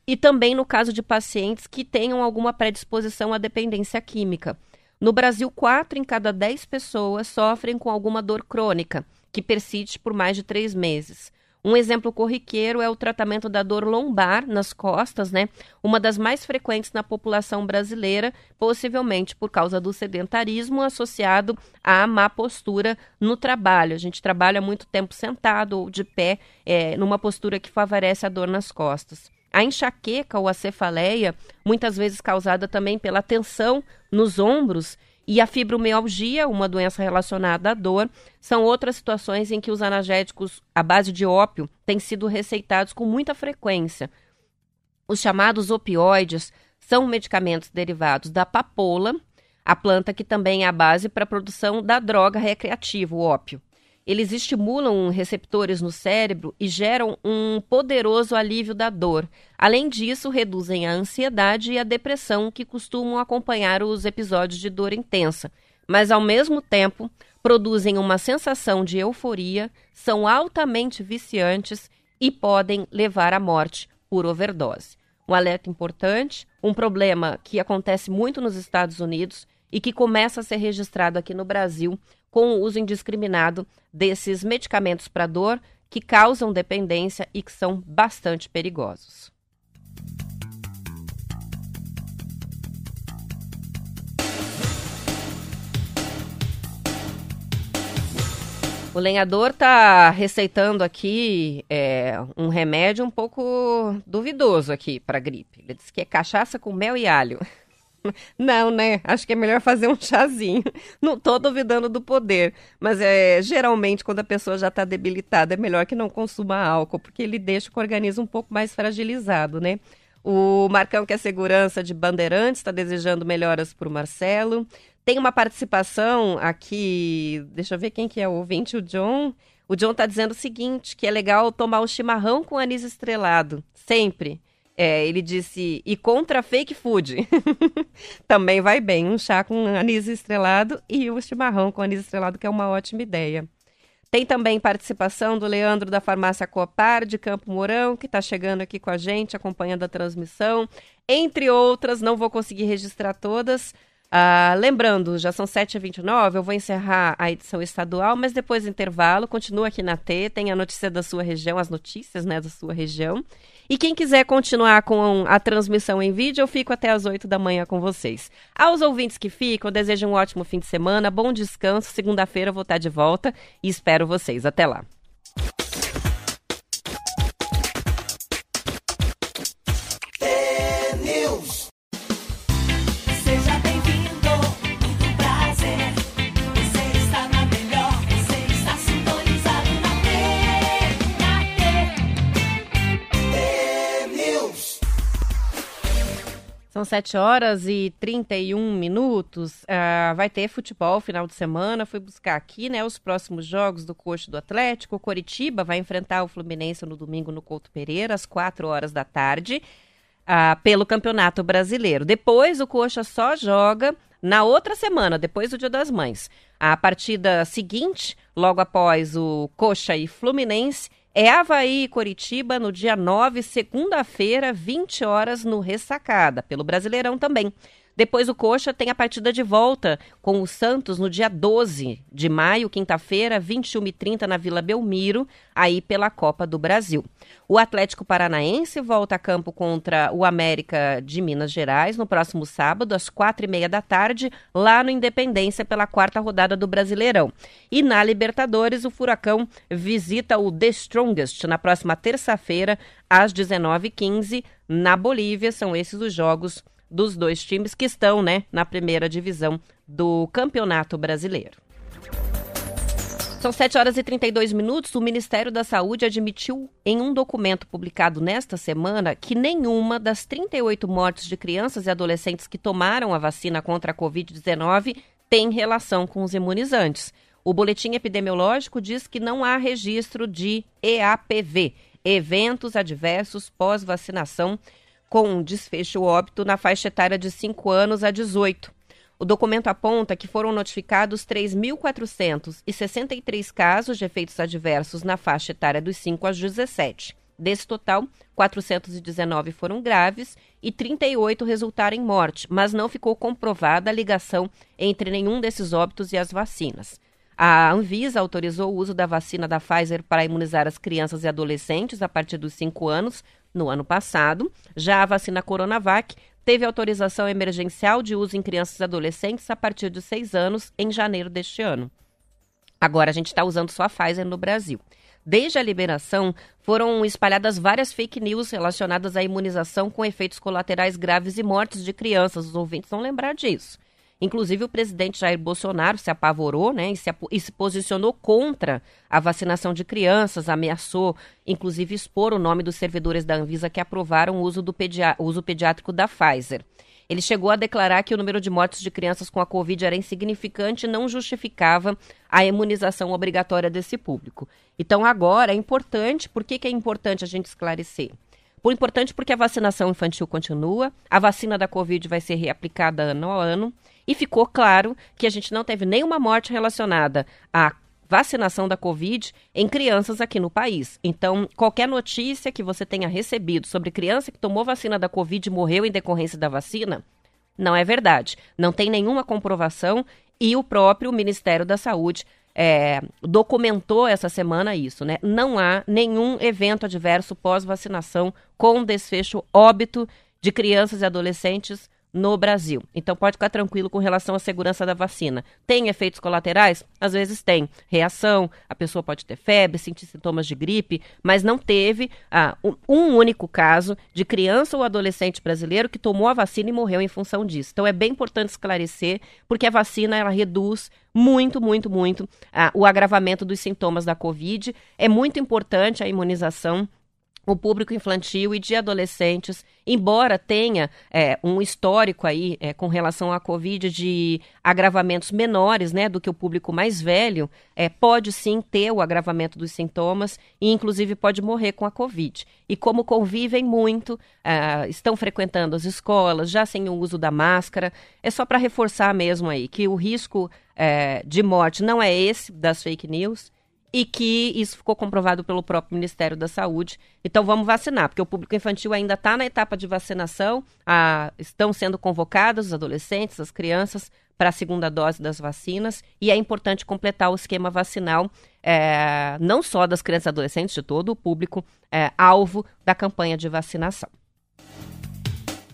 e também no caso de pacientes que tenham alguma predisposição à dependência química. No Brasil, 4 em cada 10 pessoas sofrem com alguma dor crônica, que persiste por mais de três meses. Um exemplo corriqueiro é o tratamento da dor lombar nas costas, né? Uma das mais frequentes na população brasileira, possivelmente por causa do sedentarismo associado à má postura no trabalho. A gente trabalha muito tempo sentado ou de pé, é, numa postura que favorece a dor nas costas. A enxaqueca ou a cefaleia, muitas vezes causada também pela tensão nos ombros, e a fibromialgia, uma doença relacionada à dor, são outras situações em que os analgésicos à base de ópio têm sido receitados com muita frequência. Os chamados opioides são medicamentos derivados da papoula, a planta que também é a base para a produção da droga recreativa, o ópio eles estimulam receptores no cérebro e geram um poderoso alívio da dor. Além disso, reduzem a ansiedade e a depressão que costumam acompanhar os episódios de dor intensa. Mas, ao mesmo tempo, produzem uma sensação de euforia, são altamente viciantes e podem levar à morte por overdose. Um alerta importante, um problema que acontece muito nos Estados Unidos e que começa a ser registrado aqui no Brasil com o uso indiscriminado desses medicamentos para dor que causam dependência e que são bastante perigosos. O lenhador está receitando aqui é, um remédio um pouco duvidoso aqui para gripe. Ele diz que é cachaça com mel e alho. Não, né? Acho que é melhor fazer um chazinho. Não estou duvidando do poder, mas é geralmente quando a pessoa já está debilitada é melhor que não consuma álcool, porque ele deixa o organismo um pouco mais fragilizado, né? O Marcão, que é segurança de Bandeirantes, está desejando melhoras para o Marcelo. Tem uma participação aqui, deixa eu ver quem que é o ouvinte, o John. O John está dizendo o seguinte, que é legal tomar o chimarrão com anis estrelado, sempre. É, ele disse, e contra fake food. Também vai bem, um chá com anis estrelado e o chimarrão com anis estrelado, que é uma ótima ideia. Tem também participação do Leandro da Farmácia Copar, de Campo Mourão, que está chegando aqui com a gente, acompanhando a transmissão. Entre outras, não vou conseguir registrar todas, ah, lembrando, já são 7h29, eu vou encerrar a edição estadual, mas depois do intervalo, continua aqui na T, tem a notícia da sua região, as notícias né, da sua região. E quem quiser continuar com a transmissão em vídeo, eu fico até as 8 da manhã com vocês. Aos ouvintes que ficam, eu desejo um ótimo fim de semana, bom descanso. Segunda-feira eu vou estar de volta e espero vocês. Até lá. São 7 horas e 31 minutos. Uh, vai ter futebol final de semana. Fui buscar aqui né, os próximos jogos do Coxo do Atlético. O Coritiba vai enfrentar o Fluminense no domingo no Couto Pereira, às 4 horas da tarde. ah, pelo Campeonato Brasileiro. Depois, o Coxa só joga na outra semana, depois do Dia das Mães. A partida seguinte, logo após o Coxa e Fluminense, é Havaí e Coritiba no dia 9, segunda-feira, 20 horas, no Ressacada, pelo Brasileirão também. Depois o Coxa tem a partida de volta com o Santos no dia 12 de maio, quinta-feira, 21h30 na Vila Belmiro, aí pela Copa do Brasil. O Atlético Paranaense volta a campo contra o América de Minas Gerais no próximo sábado, às quatro e meia da tarde, lá no Independência, pela quarta rodada do Brasileirão. E na Libertadores, o Furacão visita o The Strongest na próxima terça-feira, às 19h15, na Bolívia. São esses os jogos dos dois times que estão né, na primeira divisão do Campeonato Brasileiro. São 7 horas e 32 minutos. O Ministério da Saúde admitiu em um documento publicado nesta semana que nenhuma das 38 mortes de crianças e adolescentes que tomaram a vacina contra a Covid-19 tem relação com os imunizantes. O boletim epidemiológico diz que não há registro de EAPV, eventos adversos pós-vacinação, com um desfecho óbito na faixa etária de 5 anos a 18. O documento aponta que foram notificados 3.463 casos de efeitos adversos na faixa etária dos 5 aos 17. Desse total, 419 foram graves e 38 resultaram em morte, mas não ficou comprovada a ligação entre nenhum desses óbitos e as vacinas. A Anvisa autorizou o uso da vacina da Pfizer para imunizar as crianças e adolescentes a partir dos 5 anos no ano passado. Já a vacina Coronavac teve autorização emergencial de uso em crianças e adolescentes a partir de 6 anos em janeiro deste ano. Agora a gente está usando só a Pfizer no Brasil. Desde a liberação, foram espalhadas várias fake news relacionadas à imunização com efeitos colaterais graves e mortes de crianças. Os ouvintes vão lembrar disso. Inclusive, o presidente Jair Bolsonaro se apavorou né, e, se, e se posicionou contra a vacinação de crianças, ameaçou, inclusive, expor o nome dos servidores da Anvisa que aprovaram o uso, do pedia uso pediátrico da Pfizer. Ele chegou a declarar que o número de mortes de crianças com a Covid era insignificante e não justificava a imunização obrigatória desse público. Então, agora é importante, por que, que é importante a gente esclarecer? Por importante porque a vacinação infantil continua, a vacina da Covid vai ser reaplicada ano a ano, e ficou claro que a gente não teve nenhuma morte relacionada à vacinação da Covid em crianças aqui no país. Então, qualquer notícia que você tenha recebido sobre criança que tomou vacina da Covid e morreu em decorrência da vacina, não é verdade. Não tem nenhuma comprovação e o próprio Ministério da Saúde é, documentou essa semana isso, né? Não há nenhum evento adverso pós-vacinação com desfecho óbito de crianças e adolescentes no Brasil. Então pode ficar tranquilo com relação à segurança da vacina. Tem efeitos colaterais? Às vezes tem. Reação, a pessoa pode ter febre, sentir sintomas de gripe, mas não teve ah, um único caso de criança ou adolescente brasileiro que tomou a vacina e morreu em função disso. Então é bem importante esclarecer, porque a vacina ela reduz muito, muito, muito ah, o agravamento dos sintomas da Covid. É muito importante a imunização o público infantil e de adolescentes, embora tenha é, um histórico aí é, com relação à Covid de agravamentos menores né, do que o público mais velho, é, pode sim ter o agravamento dos sintomas e inclusive pode morrer com a Covid. E como convivem muito, é, estão frequentando as escolas, já sem o uso da máscara, é só para reforçar mesmo aí que o risco é, de morte não é esse das fake news, e que isso ficou comprovado pelo próprio Ministério da Saúde. Então vamos vacinar, porque o público infantil ainda está na etapa de vacinação, a, estão sendo convocados os adolescentes, as crianças, para a segunda dose das vacinas, e é importante completar o esquema vacinal, é, não só das crianças e adolescentes, de todo o público é, alvo da campanha de vacinação.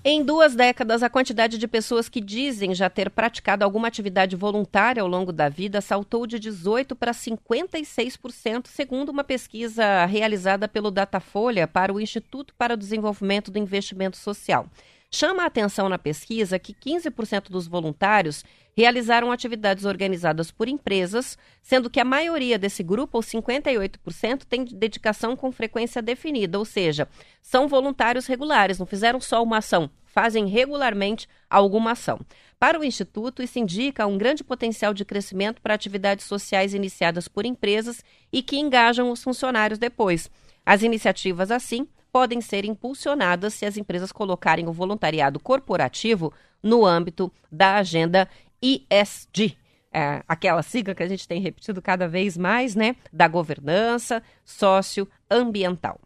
Em duas décadas, a quantidade de pessoas que dizem já ter praticado alguma atividade voluntária ao longo da vida saltou de 18% para 56%, segundo uma pesquisa realizada pelo Datafolha para o Instituto para o Desenvolvimento do Investimento Social. Chama a atenção na pesquisa que 15% dos voluntários realizaram atividades organizadas por empresas, sendo que a maioria desse grupo, ou 58%, tem dedicação com frequência definida, ou seja, são voluntários regulares, não fizeram só uma ação, fazem regularmente alguma ação. Para o Instituto, isso indica um grande potencial de crescimento para atividades sociais iniciadas por empresas e que engajam os funcionários depois. As iniciativas, assim, podem ser impulsionadas se as empresas colocarem o voluntariado corporativo no âmbito da agenda ISD. É, aquela sigla que a gente tem repetido cada vez mais, né? Da governança socioambiental.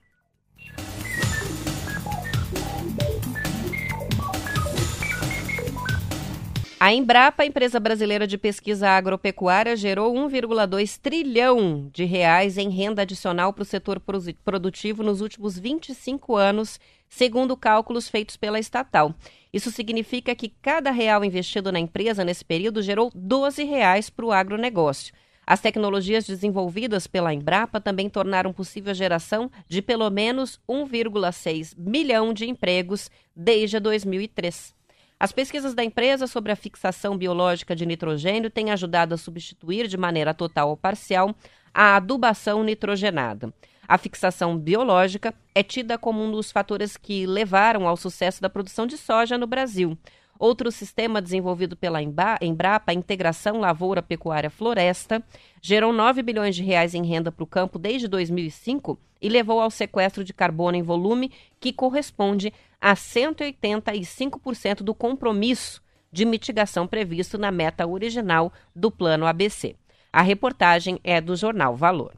A Embrapa, empresa brasileira de pesquisa agropecuária, gerou 1,2 trilhão de reais em renda adicional para o setor produtivo nos últimos 25 anos, segundo cálculos feitos pela estatal. Isso significa que cada real investido na empresa nesse período gerou 12 reais para o agronegócio. As tecnologias desenvolvidas pela Embrapa também tornaram possível a geração de pelo menos 1,6 milhão de empregos desde 2003. As pesquisas da empresa sobre a fixação biológica de nitrogênio têm ajudado a substituir de maneira total ou parcial a adubação nitrogenada. A fixação biológica é tida como um dos fatores que levaram ao sucesso da produção de soja no Brasil. Outro sistema desenvolvido pela Embrapa, a Integração Lavoura Pecuária Floresta, gerou 9 bilhões de reais em renda para o campo desde 2005 e levou ao sequestro de carbono em volume que corresponde a 185% do compromisso de mitigação previsto na meta original do Plano ABC. A reportagem é do jornal Valor.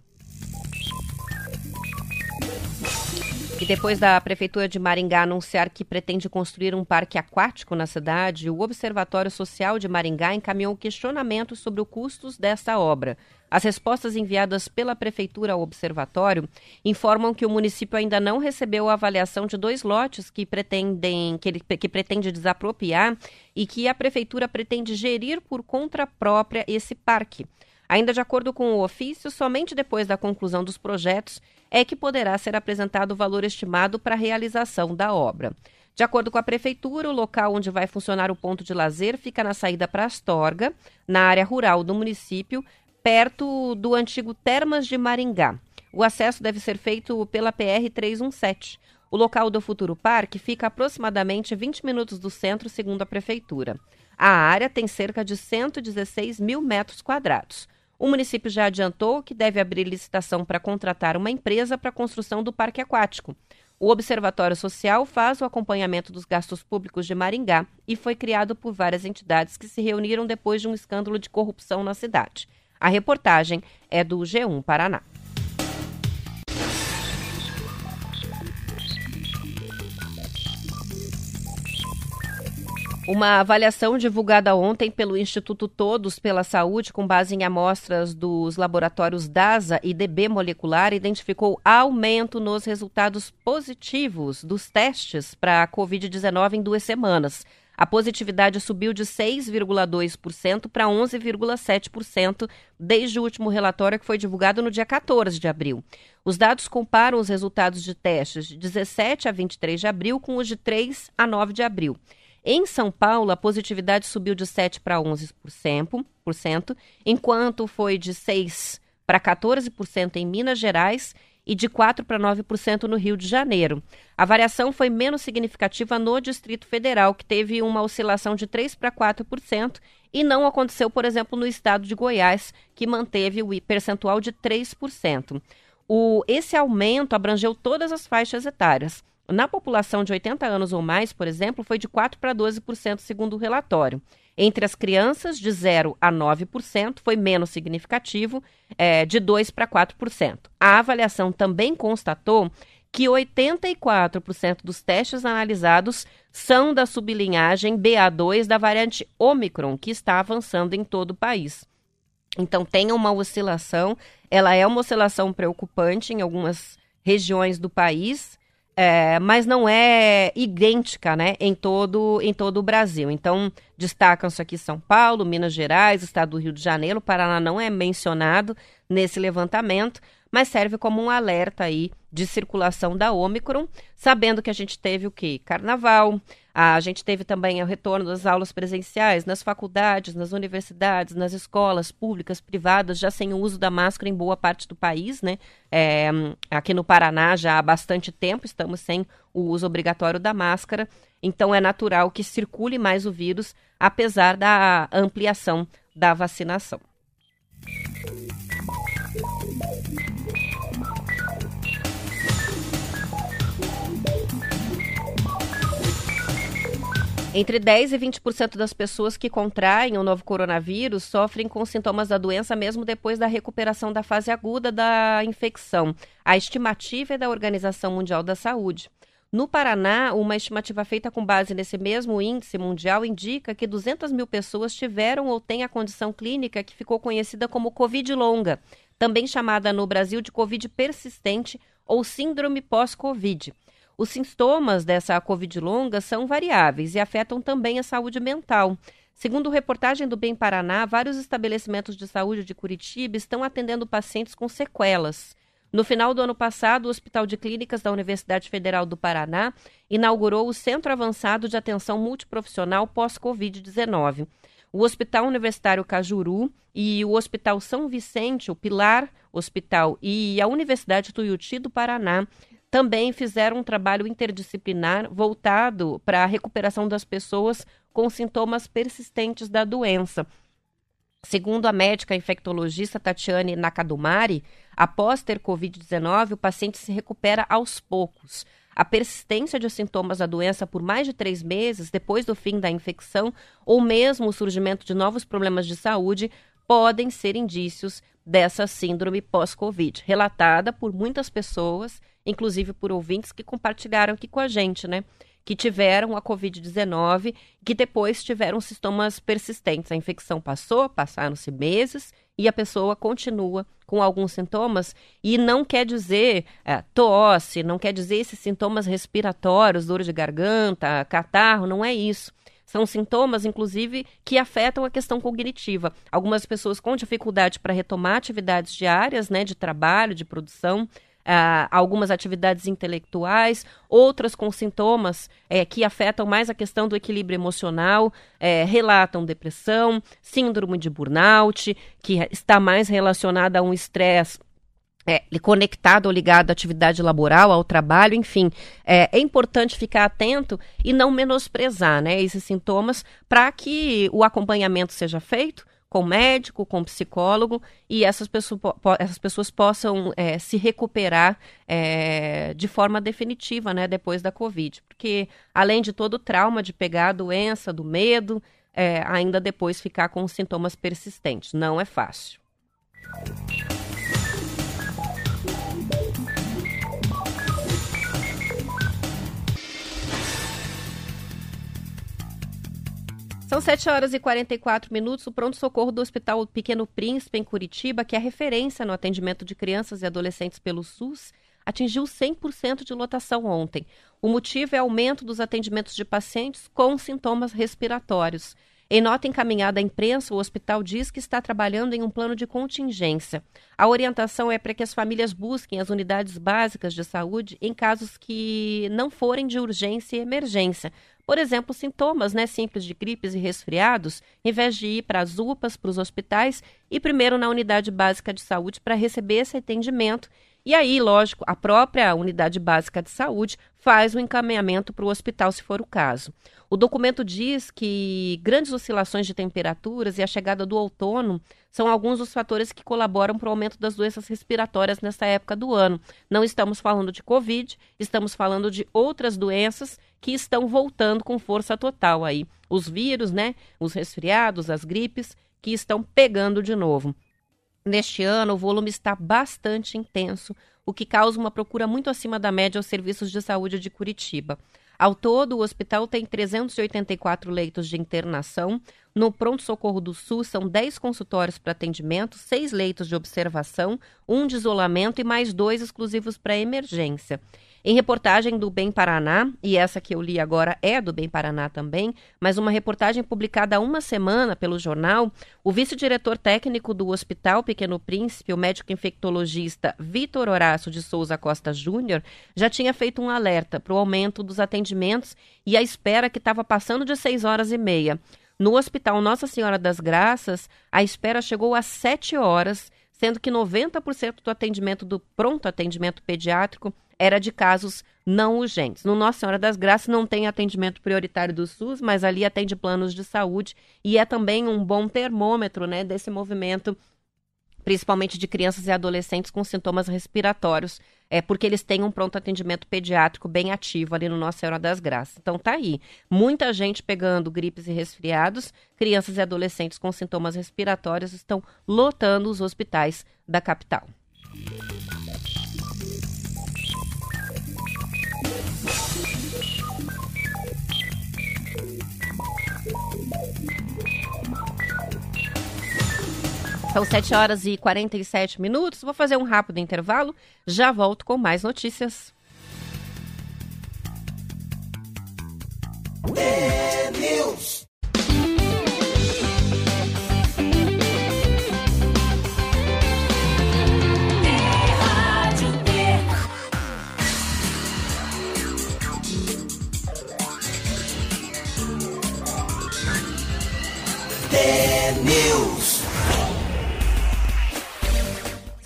E depois da Prefeitura de Maringá anunciar que pretende construir um parque aquático na cidade, o Observatório Social de Maringá encaminhou questionamentos sobre os custos dessa obra. As respostas enviadas pela Prefeitura ao Observatório informam que o município ainda não recebeu a avaliação de dois lotes que, pretendem, que, ele, que pretende desapropriar e que a Prefeitura pretende gerir por conta própria esse parque. Ainda de acordo com o ofício, somente depois da conclusão dos projetos é que poderá ser apresentado o valor estimado para a realização da obra. De acordo com a prefeitura, o local onde vai funcionar o ponto de lazer fica na saída para Astorga, na área rural do município, perto do antigo Termas de Maringá. O acesso deve ser feito pela PR 317. O local do futuro parque fica aproximadamente 20 minutos do centro, segundo a prefeitura. A área tem cerca de 116 mil metros quadrados. O município já adiantou que deve abrir licitação para contratar uma empresa para a construção do parque aquático. O Observatório Social faz o acompanhamento dos gastos públicos de Maringá e foi criado por várias entidades que se reuniram depois de um escândalo de corrupção na cidade. A reportagem é do G1 Paraná. Uma avaliação divulgada ontem pelo Instituto Todos pela Saúde, com base em amostras dos laboratórios DASA e DB Molecular, identificou aumento nos resultados positivos dos testes para a Covid-19 em duas semanas. A positividade subiu de 6,2% para 11,7% desde o último relatório que foi divulgado no dia 14 de abril. Os dados comparam os resultados de testes de 17 a 23 de abril com os de 3 a 9 de abril. Em São Paulo, a positividade subiu de 7% para 11%, enquanto foi de 6% para 14% em Minas Gerais e de 4% para 9% no Rio de Janeiro. A variação foi menos significativa no Distrito Federal, que teve uma oscilação de 3% para 4%, e não aconteceu, por exemplo, no estado de Goiás, que manteve o percentual de 3%. O, esse aumento abrangeu todas as faixas etárias. Na população de 80 anos ou mais, por exemplo, foi de 4 para 12%, segundo o relatório. Entre as crianças, de 0 a 9%, foi menos significativo, é, de 2 para 4%. A avaliação também constatou que 84% dos testes analisados são da sublinhagem BA2 da variante Omicron, que está avançando em todo o país. Então, tem uma oscilação, ela é uma oscilação preocupante em algumas regiões do país, é, mas não é idêntica né, em, todo, em todo o Brasil. Então, destacam-se aqui São Paulo, Minas Gerais, Estado do Rio de Janeiro, o Paraná não é mencionado nesse levantamento, mas serve como um alerta aí de circulação da Ômicron, sabendo que a gente teve o quê? Carnaval, a gente teve também o retorno das aulas presenciais nas faculdades, nas universidades, nas escolas públicas, privadas, já sem o uso da máscara em boa parte do país, né? É, aqui no Paraná já há bastante tempo estamos sem o uso obrigatório da máscara, então é natural que circule mais o vírus, apesar da ampliação da vacinação. Entre 10 e 20% das pessoas que contraem o novo coronavírus sofrem com sintomas da doença mesmo depois da recuperação da fase aguda da infecção. A estimativa é da Organização Mundial da Saúde. No Paraná, uma estimativa feita com base nesse mesmo índice mundial indica que 200 mil pessoas tiveram ou têm a condição clínica que ficou conhecida como Covid longa, também chamada no Brasil de Covid persistente ou síndrome pós-Covid. Os sintomas dessa Covid longa são variáveis e afetam também a saúde mental. Segundo reportagem do Bem Paraná, vários estabelecimentos de saúde de Curitiba estão atendendo pacientes com sequelas. No final do ano passado, o Hospital de Clínicas da Universidade Federal do Paraná inaugurou o Centro Avançado de Atenção Multiprofissional pós-Covid-19. O Hospital Universitário Cajuru e o Hospital São Vicente, o Pilar Hospital e a Universidade Tuiuti do Paraná também fizeram um trabalho interdisciplinar voltado para a recuperação das pessoas com sintomas persistentes da doença. Segundo a médica infectologista Tatiane Nakadumari, após ter Covid-19, o paciente se recupera aos poucos. A persistência de sintomas da doença por mais de três meses depois do fim da infecção, ou mesmo o surgimento de novos problemas de saúde, podem ser indícios dessa síndrome pós-Covid, relatada por muitas pessoas inclusive por ouvintes que compartilharam aqui com a gente, né? Que tiveram a Covid-19, que depois tiveram sintomas persistentes. A infecção passou, passaram-se meses e a pessoa continua com alguns sintomas e não quer dizer é, tosse, não quer dizer esses sintomas respiratórios, dor de garganta, catarro, não é isso. São sintomas, inclusive, que afetam a questão cognitiva. Algumas pessoas com dificuldade para retomar atividades diárias, né, de trabalho, de produção, Uh, algumas atividades intelectuais, outras com sintomas é, que afetam mais a questão do equilíbrio emocional, é, relatam depressão, síndrome de burnout, que está mais relacionada a um estresse é, conectado ou ligado à atividade laboral, ao trabalho, enfim. É, é importante ficar atento e não menosprezar né, esses sintomas para que o acompanhamento seja feito com médico, com psicólogo, e essas pessoas, essas pessoas possam é, se recuperar é, de forma definitiva, né, depois da Covid. Porque, além de todo o trauma de pegar a doença, do medo, é, ainda depois ficar com sintomas persistentes. Não é fácil. São 7 horas e 44 minutos. O pronto-socorro do Hospital Pequeno Príncipe, em Curitiba, que é referência no atendimento de crianças e adolescentes pelo SUS, atingiu 100% de lotação ontem. O motivo é aumento dos atendimentos de pacientes com sintomas respiratórios. Em nota encaminhada à imprensa, o hospital diz que está trabalhando em um plano de contingência. A orientação é para que as famílias busquem as unidades básicas de saúde em casos que não forem de urgência e emergência. Por exemplo, sintomas né, simples de gripes e resfriados, em vez de ir para as UPAs, para os hospitais, e primeiro na unidade básica de saúde para receber esse atendimento e aí, lógico, a própria unidade básica de saúde faz o encaminhamento para o hospital, se for o caso. O documento diz que grandes oscilações de temperaturas e a chegada do outono são alguns dos fatores que colaboram para o aumento das doenças respiratórias nessa época do ano. Não estamos falando de Covid, estamos falando de outras doenças que estão voltando com força total aí. Os vírus, né? Os resfriados, as gripes que estão pegando de novo. Neste ano, o volume está bastante intenso, o que causa uma procura muito acima da média aos serviços de saúde de Curitiba. Ao todo, o hospital tem 384 leitos de internação. No pronto-socorro do SUS, são 10 consultórios para atendimento, 6 leitos de observação, um de isolamento e mais dois exclusivos para emergência. Em reportagem do Bem Paraná, e essa que eu li agora é do Bem Paraná também, mas uma reportagem publicada há uma semana pelo jornal, o vice-diretor técnico do Hospital Pequeno Príncipe, o médico infectologista Vitor Horácio de Souza Costa Júnior, já tinha feito um alerta para o aumento dos atendimentos e a espera que estava passando de seis horas e meia. No Hospital Nossa Senhora das Graças, a espera chegou a sete horas, sendo que 90% do atendimento do pronto atendimento pediátrico era de casos não urgentes. No Nossa Senhora das Graças não tem atendimento prioritário do SUS, mas ali atende planos de saúde e é também um bom termômetro né, desse movimento, principalmente de crianças e adolescentes com sintomas respiratórios é porque eles têm um pronto atendimento pediátrico bem ativo ali no Nossa Senhora das Graças. Então tá aí, muita gente pegando gripes e resfriados, crianças e adolescentes com sintomas respiratórios estão lotando os hospitais da capital. São 7 horas e 47 minutos. Vou fazer um rápido intervalo. Já volto com mais notícias. News.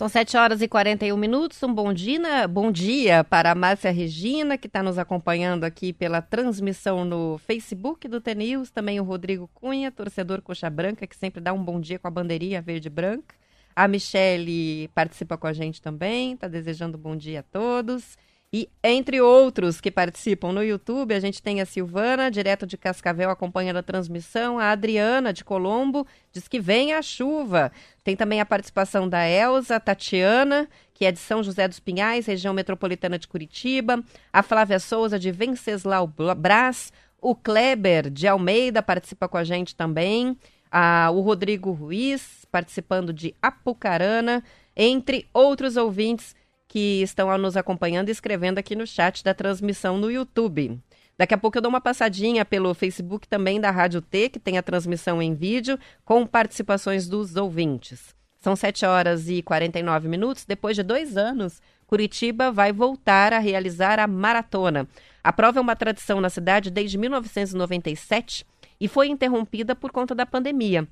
São 7 horas e 41 minutos. Um bom dia, bom dia para a Márcia Regina, que está nos acompanhando aqui pela transmissão no Facebook do TNews. Também o Rodrigo Cunha, torcedor coxa branca, que sempre dá um bom dia com a bandeirinha verde e branca. A Michele participa com a gente também, está desejando bom dia a todos. E entre outros que participam no YouTube, a gente tem a Silvana, direto de Cascavel, acompanhando a transmissão. A Adriana, de Colombo, diz que vem a chuva. Tem também a participação da Elza, Tatiana, que é de São José dos Pinhais, região metropolitana de Curitiba. A Flávia Souza, de Venceslau Brás. O Kleber, de Almeida, participa com a gente também. Ah, o Rodrigo Ruiz, participando de Apucarana. Entre outros ouvintes que estão nos acompanhando e escrevendo aqui no chat da transmissão no YouTube. Daqui a pouco eu dou uma passadinha pelo Facebook também da Rádio T, que tem a transmissão em vídeo, com participações dos ouvintes. São 7 horas e 49 minutos. Depois de dois anos, Curitiba vai voltar a realizar a maratona. A prova é uma tradição na cidade desde 1997 e foi interrompida por conta da pandemia.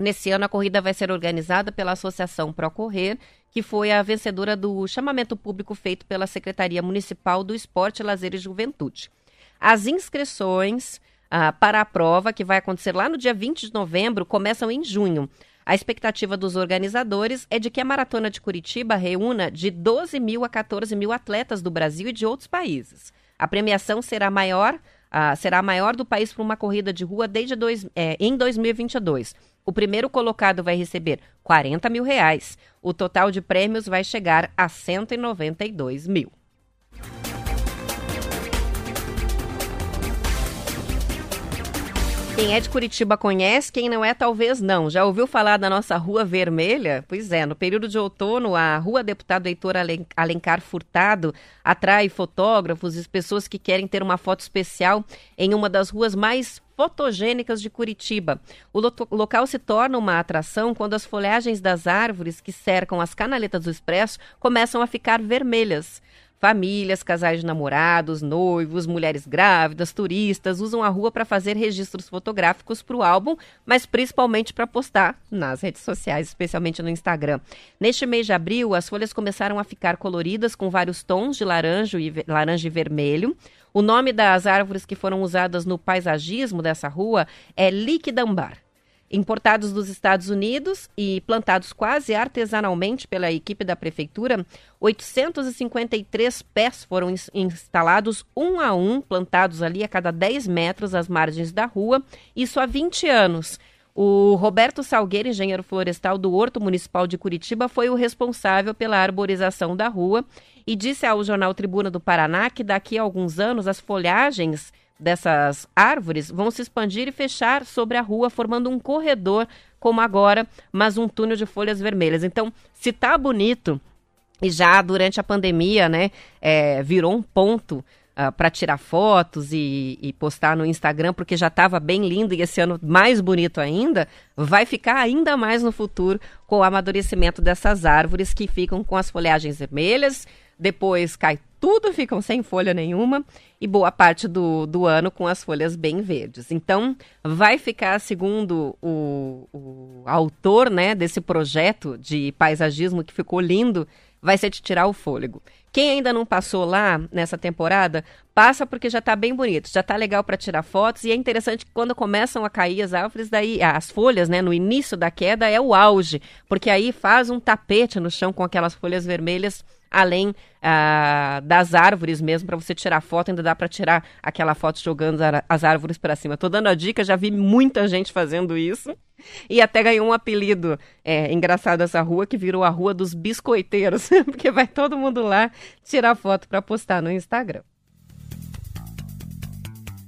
Nesse ano, a corrida vai ser organizada pela Associação Procorrer, que foi a vencedora do chamamento público feito pela Secretaria Municipal do Esporte, Lazer e Juventude. As inscrições ah, para a prova, que vai acontecer lá no dia 20 de novembro, começam em junho. A expectativa dos organizadores é de que a Maratona de Curitiba reúna de 12 mil a 14 mil atletas do Brasil e de outros países. A premiação será maior, ah, será a maior do país para uma corrida de rua desde dois, é, em 2022. O primeiro colocado vai receber 40 mil reais. O total de prêmios vai chegar a 192 mil. Quem é de Curitiba conhece, quem não é, talvez não. Já ouviu falar da nossa Rua Vermelha? Pois é, no período de outono, a Rua Deputado Heitor Alencar Furtado atrai fotógrafos e pessoas que querem ter uma foto especial em uma das ruas mais fotogênicas de Curitiba. O lo local se torna uma atração quando as folhagens das árvores que cercam as canaletas do expresso começam a ficar vermelhas. Famílias, casais de namorados, noivos, mulheres grávidas, turistas usam a rua para fazer registros fotográficos para o álbum, mas principalmente para postar nas redes sociais, especialmente no Instagram. Neste mês de abril, as folhas começaram a ficar coloridas com vários tons de laranja e, laranja e vermelho. O nome das árvores que foram usadas no paisagismo dessa rua é liquidambar importados dos Estados Unidos e plantados quase artesanalmente pela equipe da prefeitura, 853 pés foram instalados um a um, plantados ali a cada 10 metros às margens da rua, isso há 20 anos. O Roberto Salgueiro, engenheiro florestal do Horto Municipal de Curitiba, foi o responsável pela arborização da rua e disse ao jornal Tribuna do Paraná que daqui a alguns anos as folhagens dessas árvores vão se expandir e fechar sobre a rua, formando um corredor, como agora, mas um túnel de folhas vermelhas. Então, se tá bonito, e já durante a pandemia, né, é, virou um ponto uh, ah, para tirar fotos e, e, postar no Instagram, porque já estava bem lindo e esse ano mais bonito ainda, vai ficar ainda mais no futuro com o amadurecimento dessas árvores que ficam com as folhagens vermelhas, depois cai tudo, ficam sem folha nenhuma e boa parte do, do ano com as folhas bem verdes. Então, vai ficar, segundo o, o autor né, desse projeto de paisagismo que ficou lindo, vai ser de tirar o fôlego. Quem ainda não passou lá nessa temporada, passa porque já está bem bonito, já está legal para tirar fotos e é interessante que quando começam a cair as árvores, daí as folhas, né, no início da queda é o auge, porque aí faz um tapete no chão com aquelas folhas vermelhas além ah, das árvores mesmo, para você tirar foto, ainda dá para tirar aquela foto jogando as árvores para cima. Tô dando a dica, já vi muita gente fazendo isso. E até ganhou um apelido é, engraçado essa rua, que virou a Rua dos Biscoiteiros, porque vai todo mundo lá tirar foto para postar no Instagram.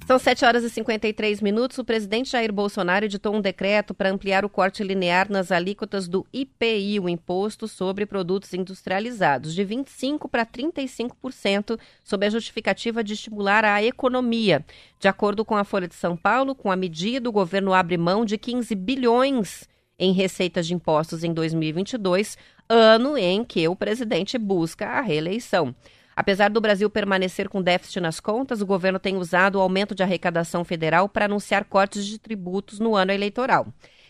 São 7 horas e 53 minutos. O presidente Jair Bolsonaro editou um decreto para ampliar o corte linear nas alíquotas do IPI, o Imposto sobre Produtos Industrializados, de 25% para 35%, sob a justificativa de estimular a economia. De acordo com a Folha de São Paulo, com a medida, o governo abre mão de 15 bilhões em receitas de impostos em 2022, ano em que o presidente busca a reeleição. Apesar do Brasil permanecer com déficit nas contas, o governo tem usado o aumento de arrecadação federal para anunciar cortes de tributos no ano eleitoral.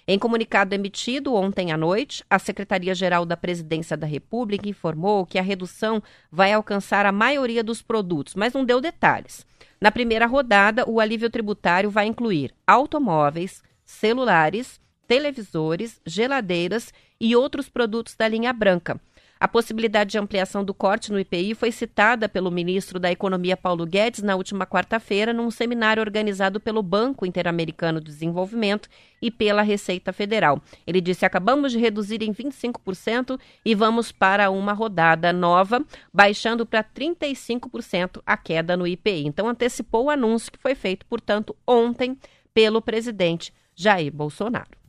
Em comunicado emitido ontem à noite, a Secretaria-Geral da Presidência da República informou que a redução vai alcançar a maioria dos produtos, mas não deu detalhes. Na primeira rodada, o alívio tributário vai incluir automóveis, celulares, televisores, geladeiras e outros produtos da linha branca. A possibilidade de ampliação do corte no IPI foi citada pelo ministro da Economia Paulo Guedes na última quarta-feira num seminário organizado pelo Banco Interamericano de Desenvolvimento e pela Receita Federal. Ele disse: "Acabamos de reduzir em 25% e vamos para uma rodada nova, baixando para 35% a queda no IPI". Então antecipou o anúncio que foi feito, portanto, ontem pelo presidente Jair Bolsonaro.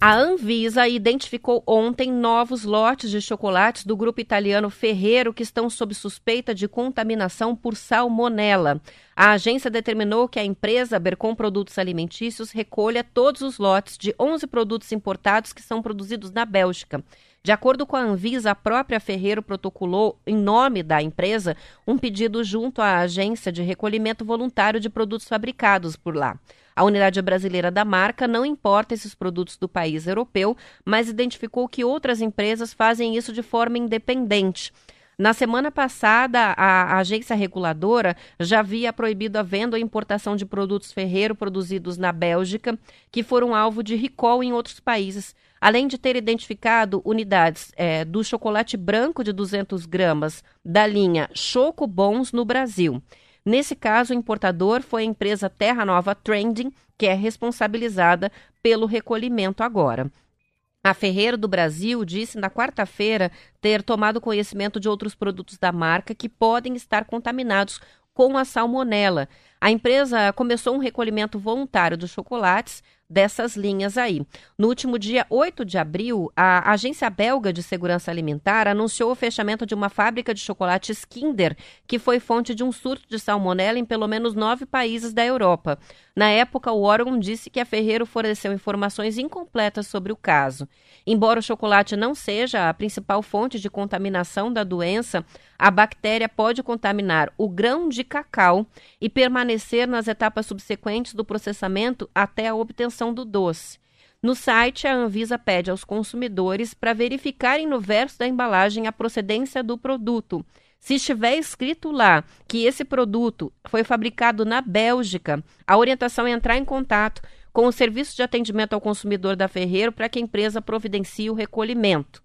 A Anvisa identificou ontem novos lotes de chocolates do grupo italiano Ferreiro que estão sob suspeita de contaminação por salmonela. A agência determinou que a empresa Bercom Produtos Alimentícios recolha todos os lotes de 11 produtos importados que são produzidos na Bélgica. De acordo com a Anvisa, a própria Ferreiro protocolou, em nome da empresa, um pedido junto à agência de recolhimento voluntário de produtos fabricados por lá. A unidade brasileira da marca não importa esses produtos do país europeu, mas identificou que outras empresas fazem isso de forma independente. Na semana passada, a agência reguladora já havia proibido a venda ou importação de produtos ferreiro produzidos na Bélgica, que foram alvo de recall em outros países, além de ter identificado unidades é, do chocolate branco de 200 gramas da linha Choco Bons no Brasil. Nesse caso, o importador foi a empresa Terra Nova Trending, que é responsabilizada pelo recolhimento agora. A Ferreira do Brasil disse na quarta-feira ter tomado conhecimento de outros produtos da marca que podem estar contaminados com a salmonela. A empresa começou um recolhimento voluntário dos chocolates dessas linhas aí. No último dia 8 de abril, a Agência Belga de Segurança Alimentar anunciou o fechamento de uma fábrica de chocolates Kinder, que foi fonte de um surto de salmonela em pelo menos nove países da Europa. Na época, o órgão disse que a Ferreiro forneceu informações incompletas sobre o caso. Embora o chocolate não seja a principal fonte de contaminação da doença, a bactéria pode contaminar o grão de cacau e permanecer nas etapas subsequentes do processamento até a obtenção do doce. No site, a Anvisa pede aos consumidores para verificarem no verso da embalagem a procedência do produto. Se estiver escrito lá que esse produto foi fabricado na Bélgica, a orientação é entrar em contato com o Serviço de Atendimento ao Consumidor da Ferreiro para que a empresa providencie o recolhimento.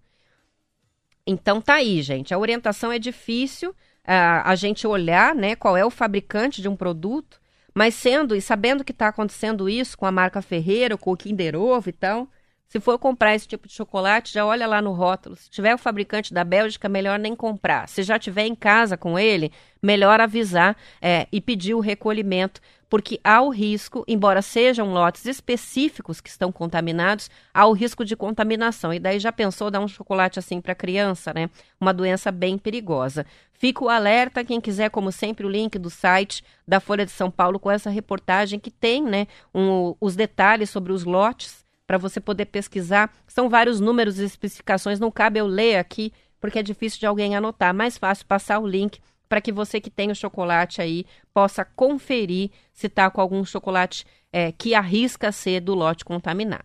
Então tá aí, gente. A orientação é difícil uh, a gente olhar, né, qual é o fabricante de um produto, mas sendo e sabendo que está acontecendo isso com a marca Ferreira, com o Kinder Ovo e tal, se for comprar esse tipo de chocolate, já olha lá no rótulo. Se tiver o fabricante da Bélgica, melhor nem comprar. Se já tiver em casa com ele, melhor avisar é, e pedir o recolhimento, porque há o risco, embora sejam lotes específicos que estão contaminados, há o risco de contaminação. E daí já pensou dar um chocolate assim para criança, né? Uma doença bem perigosa. Fico alerta, quem quiser, como sempre, o link do site da Folha de São Paulo com essa reportagem que tem, né, um, os detalhes sobre os lotes para você poder pesquisar. São vários números e especificações, não cabe eu ler aqui porque é difícil de alguém anotar. Mais fácil passar o link para que você que tem o chocolate aí possa conferir se está com algum chocolate é, que arrisca ser do lote contaminado.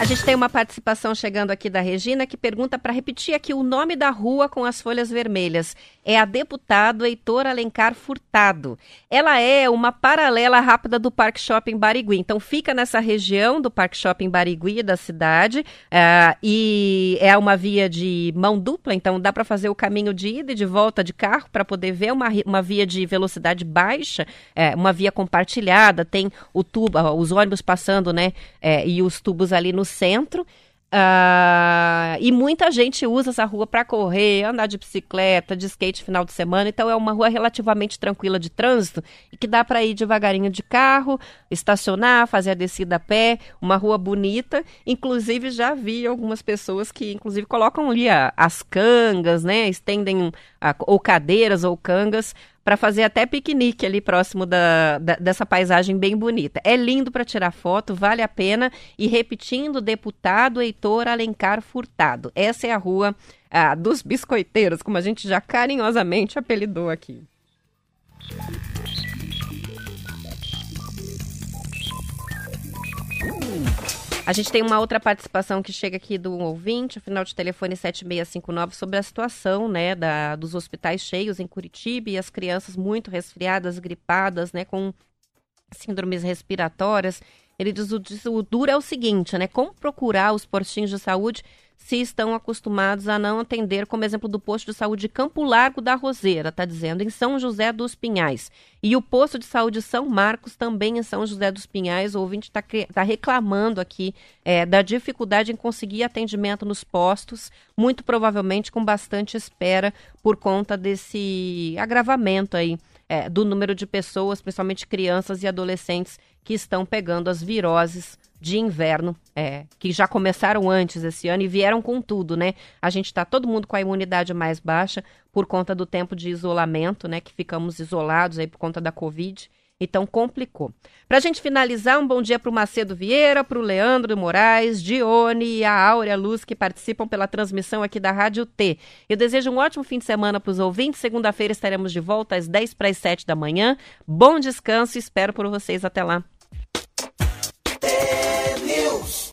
A gente tem uma participação chegando aqui da Regina que pergunta para repetir aqui o nome da rua com as folhas vermelhas. É a deputado Heitor Alencar Furtado. Ela é uma paralela rápida do Parque Shopping Barigui. Então fica nessa região do Parque Shopping Barigui da cidade uh, e é uma via de mão dupla. Então dá para fazer o caminho de ida e de volta de carro para poder ver uma, uma via de velocidade baixa, é, uma via compartilhada. Tem o tubo, os ônibus passando, né? É, e os tubos ali no centro. Uh, e muita gente usa essa rua para correr, andar de bicicleta, de skate final de semana. Então é uma rua relativamente tranquila de trânsito e que dá para ir devagarinho de carro, estacionar, fazer a descida a pé. Uma rua bonita. Inclusive já vi algumas pessoas que inclusive colocam ali a, as cangas, né? Estendem a, ou cadeiras ou cangas para fazer até piquenique ali próximo da, da dessa paisagem bem bonita. É lindo para tirar foto, vale a pena. E repetindo, deputado Heitor Alencar Furtado. Essa é a rua ah, dos biscoiteiros, como a gente já carinhosamente apelidou aqui. A gente tem uma outra participação que chega aqui do ouvinte, o final de telefone 7659, sobre a situação né, da, dos hospitais cheios em Curitiba e as crianças muito resfriadas, gripadas, né, com síndromes respiratórias. Ele diz o, o duro é o seguinte, né? Como procurar os postinhos de saúde se estão acostumados a não atender, como exemplo do posto de saúde Campo Largo da Roseira, está dizendo, em São José dos Pinhais. E o posto de saúde São Marcos, também em São José dos Pinhais. O ouvinte está tá reclamando aqui é, da dificuldade em conseguir atendimento nos postos, muito provavelmente com bastante espera por conta desse agravamento aí é, do número de pessoas, principalmente crianças e adolescentes, que estão pegando as viroses de inverno, é, que já começaram antes esse ano e vieram com tudo, né? A gente está todo mundo com a imunidade mais baixa por conta do tempo de isolamento, né? Que ficamos isolados aí por conta da Covid. Então complicou. Para a gente finalizar, um bom dia para o Macedo Vieira, para o Leandro Moraes, Dione e a Áurea Luz que participam pela transmissão aqui da Rádio T. Eu desejo um ótimo fim de semana para os ouvintes. Segunda-feira estaremos de volta às 10 para as 7 da manhã. Bom descanso e espero por vocês até lá.